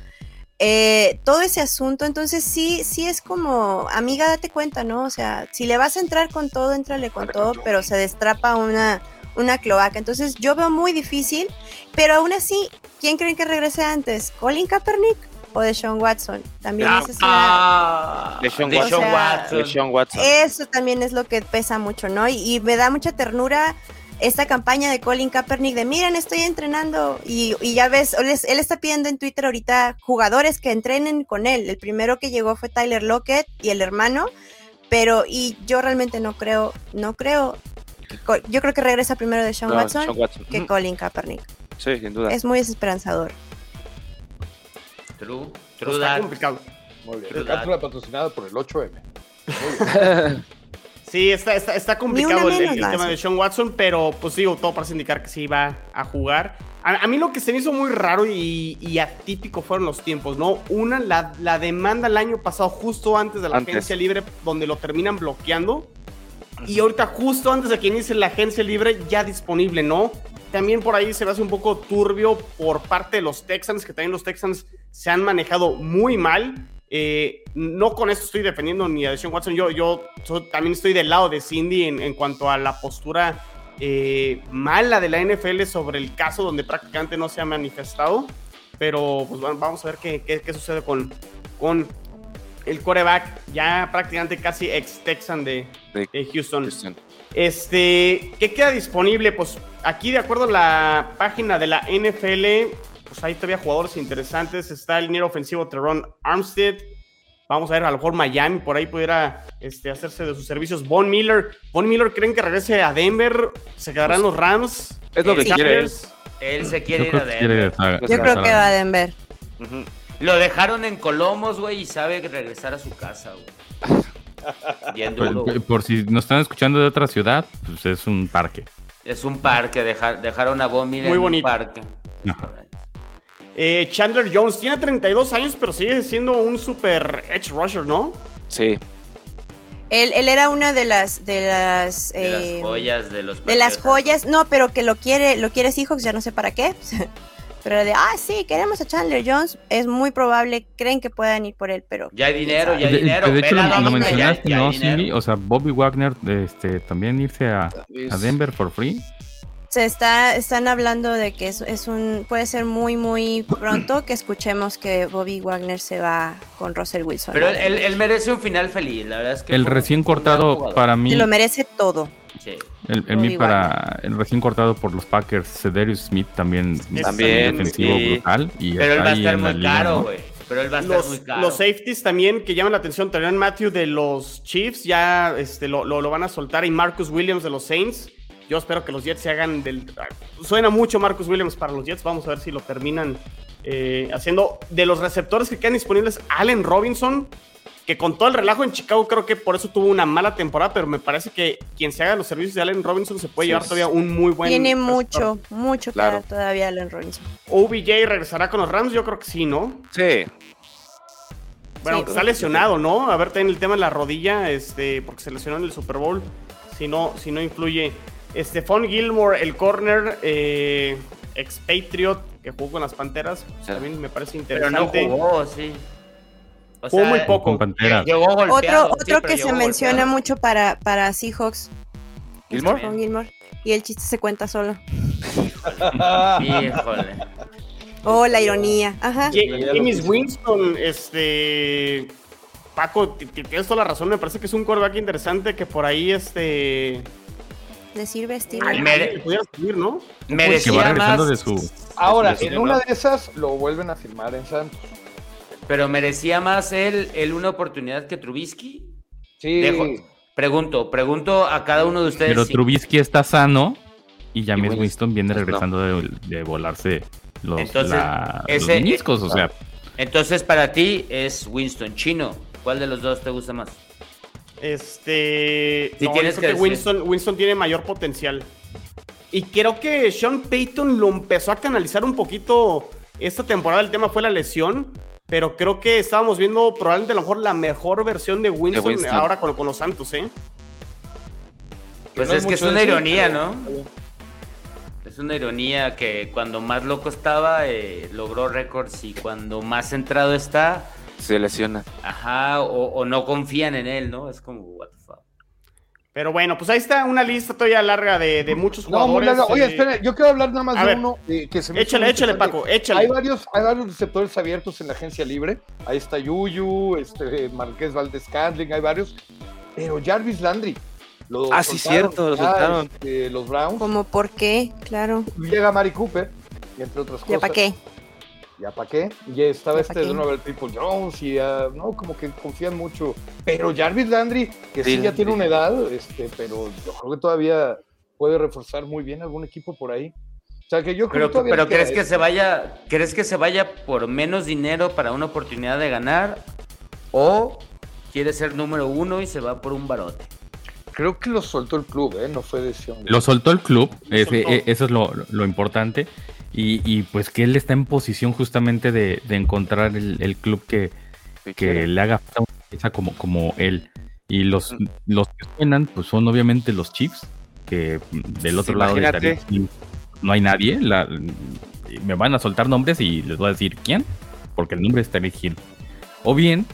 Eh, todo ese asunto, entonces sí, sí es como, amiga, date cuenta, ¿no? O sea, si le vas a entrar con todo, entrale con todo, pero se destrapa una, una cloaca. Entonces yo veo muy difícil, pero aún así, ¿quién creen que regrese antes? ¿Colin Kaepernick o de Sean Watson? También ah, es ah, de Sean, Watson. Eso también es lo que pesa mucho, ¿no? y me da mucha ternura esta campaña de Colin Kaepernick de miren, estoy entrenando y, ya ves, él, está pidiendo en Twitter ahorita jugadores que entrenen con él. El primero que llegó fue Tyler Lockett y el hermano, pero y yo realmente no creo, no creo, yo creo que regresa primero de Sean, Watson, que Colin Kaepernick. Sí, sin duda. Es muy desesperanzador. True, true Está complicado. Muy bien. Patrocinada por el 8M. Sí, está, está, está complicado el, tema de Sean Watson, pero pues digo, todo parece indicar que sí va a jugar. A, mí lo que se me hizo muy raro y, atípico fueron los tiempos, ¿no? Una, la, la, demanda el año pasado, justo antes de la agencia libre, donde lo terminan bloqueando. Y ahorita, justo antes de que inicie la agencia libre, ya disponible, ¿no? También por ahí se ve hace un poco turbio por parte de los Texans, que también los Texans se han manejado muy mal. Eh, no con esto estoy defendiendo ni a Deshaun Watson, yo, yo, también estoy del lado de Cindy en, cuanto a la postura eh, mala de la NFL sobre el caso donde prácticamente no se ha manifestado. Pero pues vamos a ver qué, qué, sucede con, con el coreback, ya prácticamente casi ex Texan de, Houston. Este, ¿qué queda disponible? Pues aquí, de acuerdo a la página de la NFL, pues hay todavía jugadores interesantes. Está el liniero ofensivo Teron Armstead. Vamos a ver, a lo mejor Miami por ahí pudiera este, hacerse de sus servicios. Von Miller. Von Miller, ¿creen que regrese a Denver? ¿Se quedarán los Rams? Es lo que quiere. Él se quiere ir a Denver. Yo creo que va a Denver. Lo dejaron en Colomos, güey, y sabe regresar a su casa, güey. por, por, si nos están escuchando de otra ciudad, pues es un parque. Es un parque, dejaron a Von Miller Muy en un parque. Eh, Chandler Jones tiene 32 años, pero sigue siendo un super edge rusher, ¿no? Sí. Él, era una de las de las, eh, joyas de los de las joyas, no, pero que lo quiere, lo quiere Seahawks, ya no sé para qué. Pero de, ah, sí, queremos a Chandler Jones, es muy probable, creen que puedan ir por él, pero... Ya hay dinero, ya hay dinero. de hecho, lo, lo dónde, ya- mencionaste, ya ¿no. Cindy? O sea, Bobby Wagner, este, también irse a, a Denver for free. Se está, están hablando de que es, es un, puede ser muy, muy pronto que escuchemos que Bobby Wagner se va con Russell Wilson. Pero él, merece un final feliz, la verdad es que. El recién cortado para mí, Se lo merece todo. Sí. el, el mí Bobby para el recién cortado por los Packers, Cedarius Smith también, También, defensivo sí. brutal. Y Pero él está va a estar muy liga, caro. Pero él va a estar muy Los, caro. los safeties también que llaman la atención, Tyrann Matthew de los Chiefs, ya este, lo, lo- lo van a soltar, y Marcus Williams de los Saints. Yo espero que los Jets se hagan del... Suena mucho Marcus Williams para los Jets, vamos a ver si lo terminan eh, haciendo. De los receptores que quedan disponibles, Allen Robinson, que con todo el relajo en Chicago creo que por eso tuvo una mala temporada, pero me parece que quien se haga los servicios de Allen Robinson se puede Sí. llevar todavía un muy buen... Tiene receptor. mucho, mucho que Claro. dar todavía Allen Robinson. OBJ regresará con los Rams, yo creo que sí, ¿no? Sí. Bueno, Sí, está lesionado, ¿no? A ver, también el tema de la rodilla, este, porque se lesionó en el Super Bowl. Si no, si no influye. Stephon Gilmore, el corner, eh, expatriot, que jugó con las Panteras, Sí. también me parece Pero no interesante. jugó, sí. O Jugó muy poco. Con Panteras. Llegó golpeado. Otro, que se menciona mucho para, para Seahawks. ¿Gilmore? Gilmore. Y el chiste se cuenta solo. Híjole. Oh, la ironía. Ajá. Ja- James Winston, este. Paco, tienes toda la razón. Me parece que es un quarterback interesante que por ahí, este. Le sirve Ay, Steven. mere- subir, ¿no? Que va Merecía regresando más, de su. Ahora, de su- en una de esas lo vuelven a firmar en Santos. pero merecía más él, él una oportunidad que Trubisky. Sí. Dejo- pregunto, pregunto a cada uno de ustedes. Pero si- Trubisky está sano y James Winston, Winston viene no. regresando de, de volarse los, Entonces, la- los meniscos. O sea, Entonces, para ti es Winston Chino. ¿Cuál de los dos te gusta más? Este. Si no, tienes yo creo que que Winston, Winston tiene mayor potencial. Y creo que Sean Payton lo empezó a canalizar un poquito esta temporada. El tema fue la lesión. Pero creo que estábamos viendo probablemente a lo mejor la mejor versión de Winston, Winston. ahora con, con los Santos, ¿eh? Pues no es es que es una ironía, ¿no? Es una ironía que cuando más loco estaba, eh, logró récords y cuando más centrado está, Se lesiona. ajá, o, o no confían en él, ¿no? Es como, what the fuck. Pero bueno, pues ahí está una lista todavía larga de, de muchos No, muy jugadores. larga. Oye, eh, espera, yo quiero hablar nada más a de ver, uno eh, que se me Échale, échale. Paco, échale. Hay varios, hay varios receptores abiertos en la agencia libre. Ahí está Yuyu, este, Marqués Valdés Candling, hay varios. Pero Jarvis Landry. Lo Ah, sí, cierto, lo soltaron. este, los Browns. Como por qué, claro. Llega Mari Cooper, y entre otras cosas. ¿Ya para qué? ¿Ya para qué? Y estaba ¿Ya este qué? Donovan People Jones y ah, no, como que confían mucho. Pero Jarvis Landry, que sí, Sí, ya tiene sí. una edad, este, pero yo creo que todavía puede reforzar muy bien algún equipo por ahí. O sea que yo creo Pero, que pero ¿crees que se vaya, crees que se vaya por menos dinero para una oportunidad de ganar? ¿O quiere ser número uno y se va por un barote? Creo que lo soltó el club, ¿eh? No fue decisión. de- lo soltó el club. Lo ese- soltó. e- eso es lo, lo importante. Y, y, pues que él está en posición justamente de, de encontrar el, el club que, que le haga falta una pieza como, como él. Y los, los que suenan, pues son obviamente los Chiefs, que del otro lado de Imagínate. Tariq Hill no hay nadie. La- me van a soltar nombres y les voy a decir quién, porque el nombre es Tariq Hill. O bien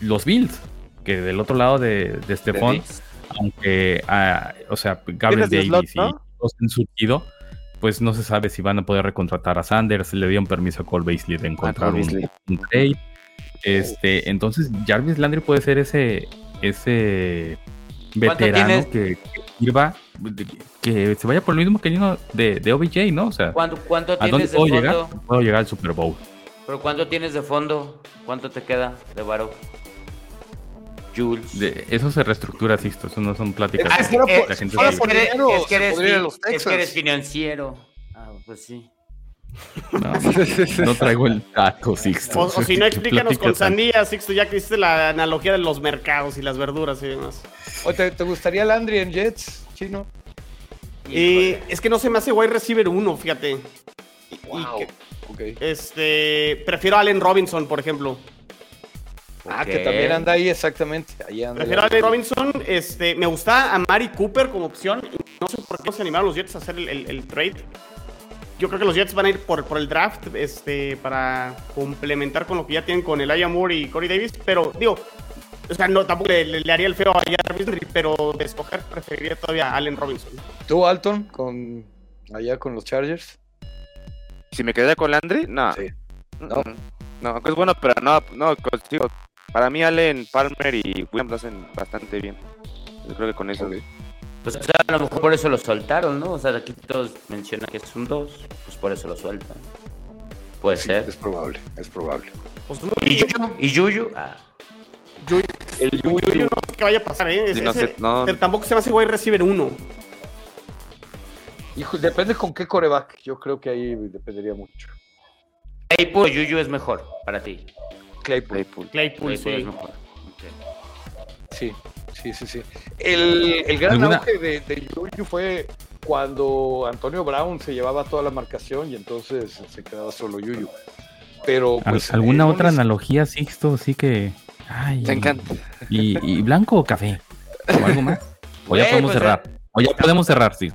los Bills, que del otro lado de, de Stephon, aunque, ah, o sea, Gabriel Davis slot, y ¿no? los han surgido, pues no se sabe si van a poder recontratar a Sanders, le dieron permiso a Cole Beasley de encontrar un, un trade. Este, entonces Jarvis Landry puede ser ese, ese veterano que, que sirva, que se vaya por lo mismo que vino de, de OBJ, ¿no? O sea, ¿Cuánto, cuánto ¿a dónde tienes de puedo fondo? llegar? Puedo llegar al Super Bowl. ¿Pero cuánto tienes de fondo? ¿Cuánto te queda de varo? Jules. De- eso se reestructura, Sixto, eso no son pláticas. Ah, es que, que eh, la gente fuera es sabe. que eres, es que es que financiero. Ah, pues sí. No, no traigo el dato, Sixto. O, o si no, ¿Qué explícanos con sandía, Sixto, ya que hiciste la analogía de los mercados y las verduras y demás. Oye, ¿te, te gustaría Landry en Jets, chino? Y es que no se me hace wide receiver uno, fíjate. Y Wow. que- este, prefiero a Allen Robinson, por ejemplo. Ah, que también anda ahí exactamente. Ahí anda Prefiero a Landry. Allen Robinson. Este, me gusta a Mari Cooper como opción. No sé por qué no se animaron los Jets a hacer el, el- el trade. yo creo que los Jets van a ir por, por el draft este, para complementar con lo que ya tienen con el Moore y Corey Davis. Pero digo, o sea, no, tampoco le, le haría el feo a Jarvis pero de escoger preferiría todavía a Allen Robinson. ¿Tú, Alton, con, allá con los Chargers? Si me quedé con Landry, no. Sí. No, no, que es bueno, pero no, no, consigo. Para mí Allen, Palmer y Williams lo hacen bastante bien. Yo creo que con eso. Pues o sea, a lo mejor por eso lo soltaron, ¿no? O sea, aquí todos mencionan que es un 2, pues por eso lo sueltan. Puede Sí, ser. es probable, es probable. Pues no, ¿Y Yuyu? ¿Y Yuyu? Ah, yo, El yo- yo no sé qué vaya a pasar, ¿eh? Ese- no sé, no. pero tampoco se me hace wide receiver uno. Hijo, depende con qué coreback. Yo creo que ahí dependería mucho. Claypool o Yuyu es mejor para ti. Claypool. Claypool. Claypool, Claypool es sí. mejor. Sí, sí, sí, sí. El, el gran ¿Alguna- auge de, de Yuyu fue cuando Antonio Brown se llevaba toda la marcación y entonces se quedaba solo Yuyu. Pero ¿Al- pues, ¿Alguna eh, otra analogía, Sixto? Sí que. Ay, Te encanta. Y, y blanco o café? ¿O algo más? ¿O ya Güey, podemos pues, cerrar? ¿O ya podemos cerrar, sí?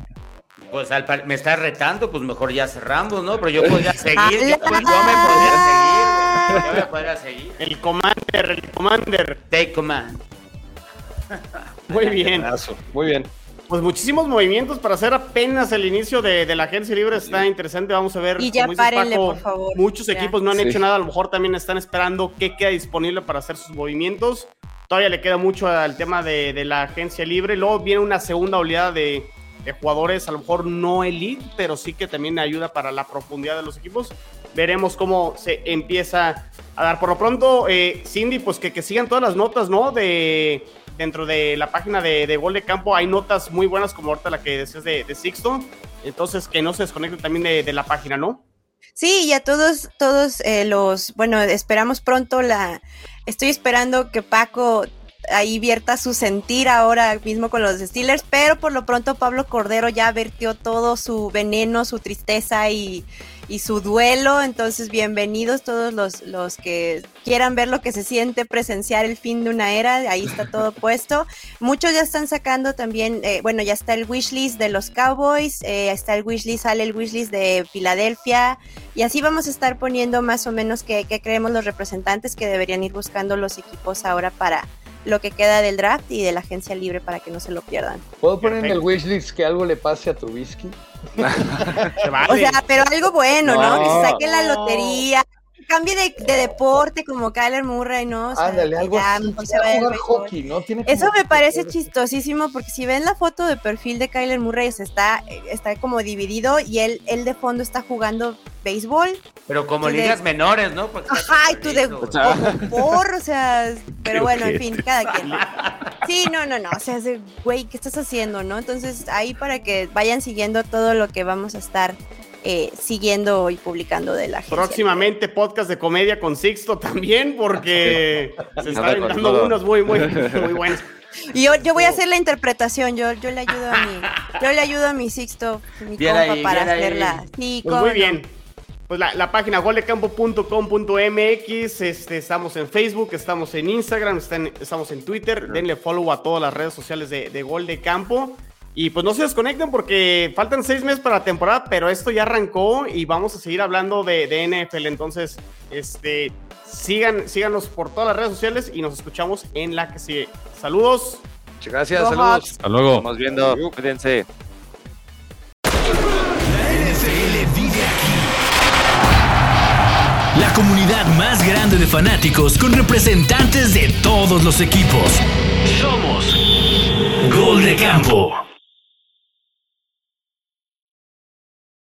Pues al par- me estás retando, pues mejor ya cerramos, ¿no? Pero yo podría seguir, yo, yo me podría seguir, me seguir. El Commander, el Commander. Take command. Muy bien. Muy bien. Pues muchísimos movimientos para hacer apenas el inicio de, de la agencia libre. Está interesante. Vamos a ver. Y ya párenle, por favor. Muchos Ya. equipos no han Sí. hecho nada. A lo mejor también están esperando qué queda disponible para hacer sus movimientos. Todavía le queda mucho al tema de, de la agencia libre. Luego viene una segunda oleada de, de jugadores, a lo mejor no elite, pero sí que también ayuda para la profundidad de los equipos. Veremos cómo se empieza a dar. Por lo pronto, eh, Cindy, pues que, que sigan todas las notas, ¿no? De dentro de la página de, de Gol de Campo hay notas muy buenas, como ahorita la que decías de, de Sixto. Entonces, que no se desconecten también de, de la página, ¿no? Sí, y a todos, todos eh, los, bueno, esperamos pronto la, estoy esperando que Paco ahí vierta su sentir ahora mismo con los Steelers, pero por lo pronto Pablo Cordero ya vertió todo su veneno, su tristeza y, y su duelo, entonces bienvenidos todos los, los que quieran ver lo que se siente presenciar el fin de una era, ahí está todo puesto. Muchos ya están sacando también, eh, bueno, ya está el wishlist de los Cowboys, eh, está el wishlist, sale el wishlist de Filadelfia, y así vamos a estar poniendo más o menos que, que creemos los representantes que deberían ir buscando los equipos ahora para lo que queda del draft y de la agencia libre para que no se lo pierdan. ¿Puedo poner en el Perfecto. wishlist que algo le pase a Trubisky? Se vale. O sea, pero algo bueno, ¿no? Que se No. saque la lotería, cambie de, de deporte como Kyler Murray, ¿no? O sea, Ándale, que algo ya así. se jugar hockey, ¿no? Tiene Eso me que parece chistosísimo porque si ven la foto de perfil de Kyler Murray, se está, está como dividido y él, él de fondo está jugando béisbol. Pero como de- ligas menores, ¿no? Porque Ajá, y tú de chaparrito. por, o sea, pero bueno, en fin, cada quien. Sí, no, no, no, o sea, güey, ¿qué estás haciendo, no? Entonces, ahí para que vayan siguiendo todo lo que vamos a estar eh, siguiendo y publicando de la agencia. Próximamente podcast de comedia con Sixto también, porque se están todo. unos muy, muy, muy buenos. Y yo, yo voy a hacer la interpretación, yo, yo le ayudo a mi, yo le ayudo a mi Sixto, mi Bien compa, ahí, para hacerla. Sí, Pues muy bien. Pues la, la página goldecampo.com.mx, este, estamos en Facebook, estamos en Instagram, están- estamos en Twitter. Denle follow a todas las redes sociales de, de Gol de Campo. Y pues no se desconecten porque faltan seis meses para la temporada, pero esto ya arrancó y vamos a seguir hablando de, de NFL. Entonces, este, sigan, síganos por todas las redes sociales y nos escuchamos en la que sigue. Saludos. Muchas gracias, saludos. Hasta luego. Estamos viendo. Cuídense. La NFL vive aquí. La comunidad más grande de fanáticos con representantes de todos los equipos. Somos Gol de Campo.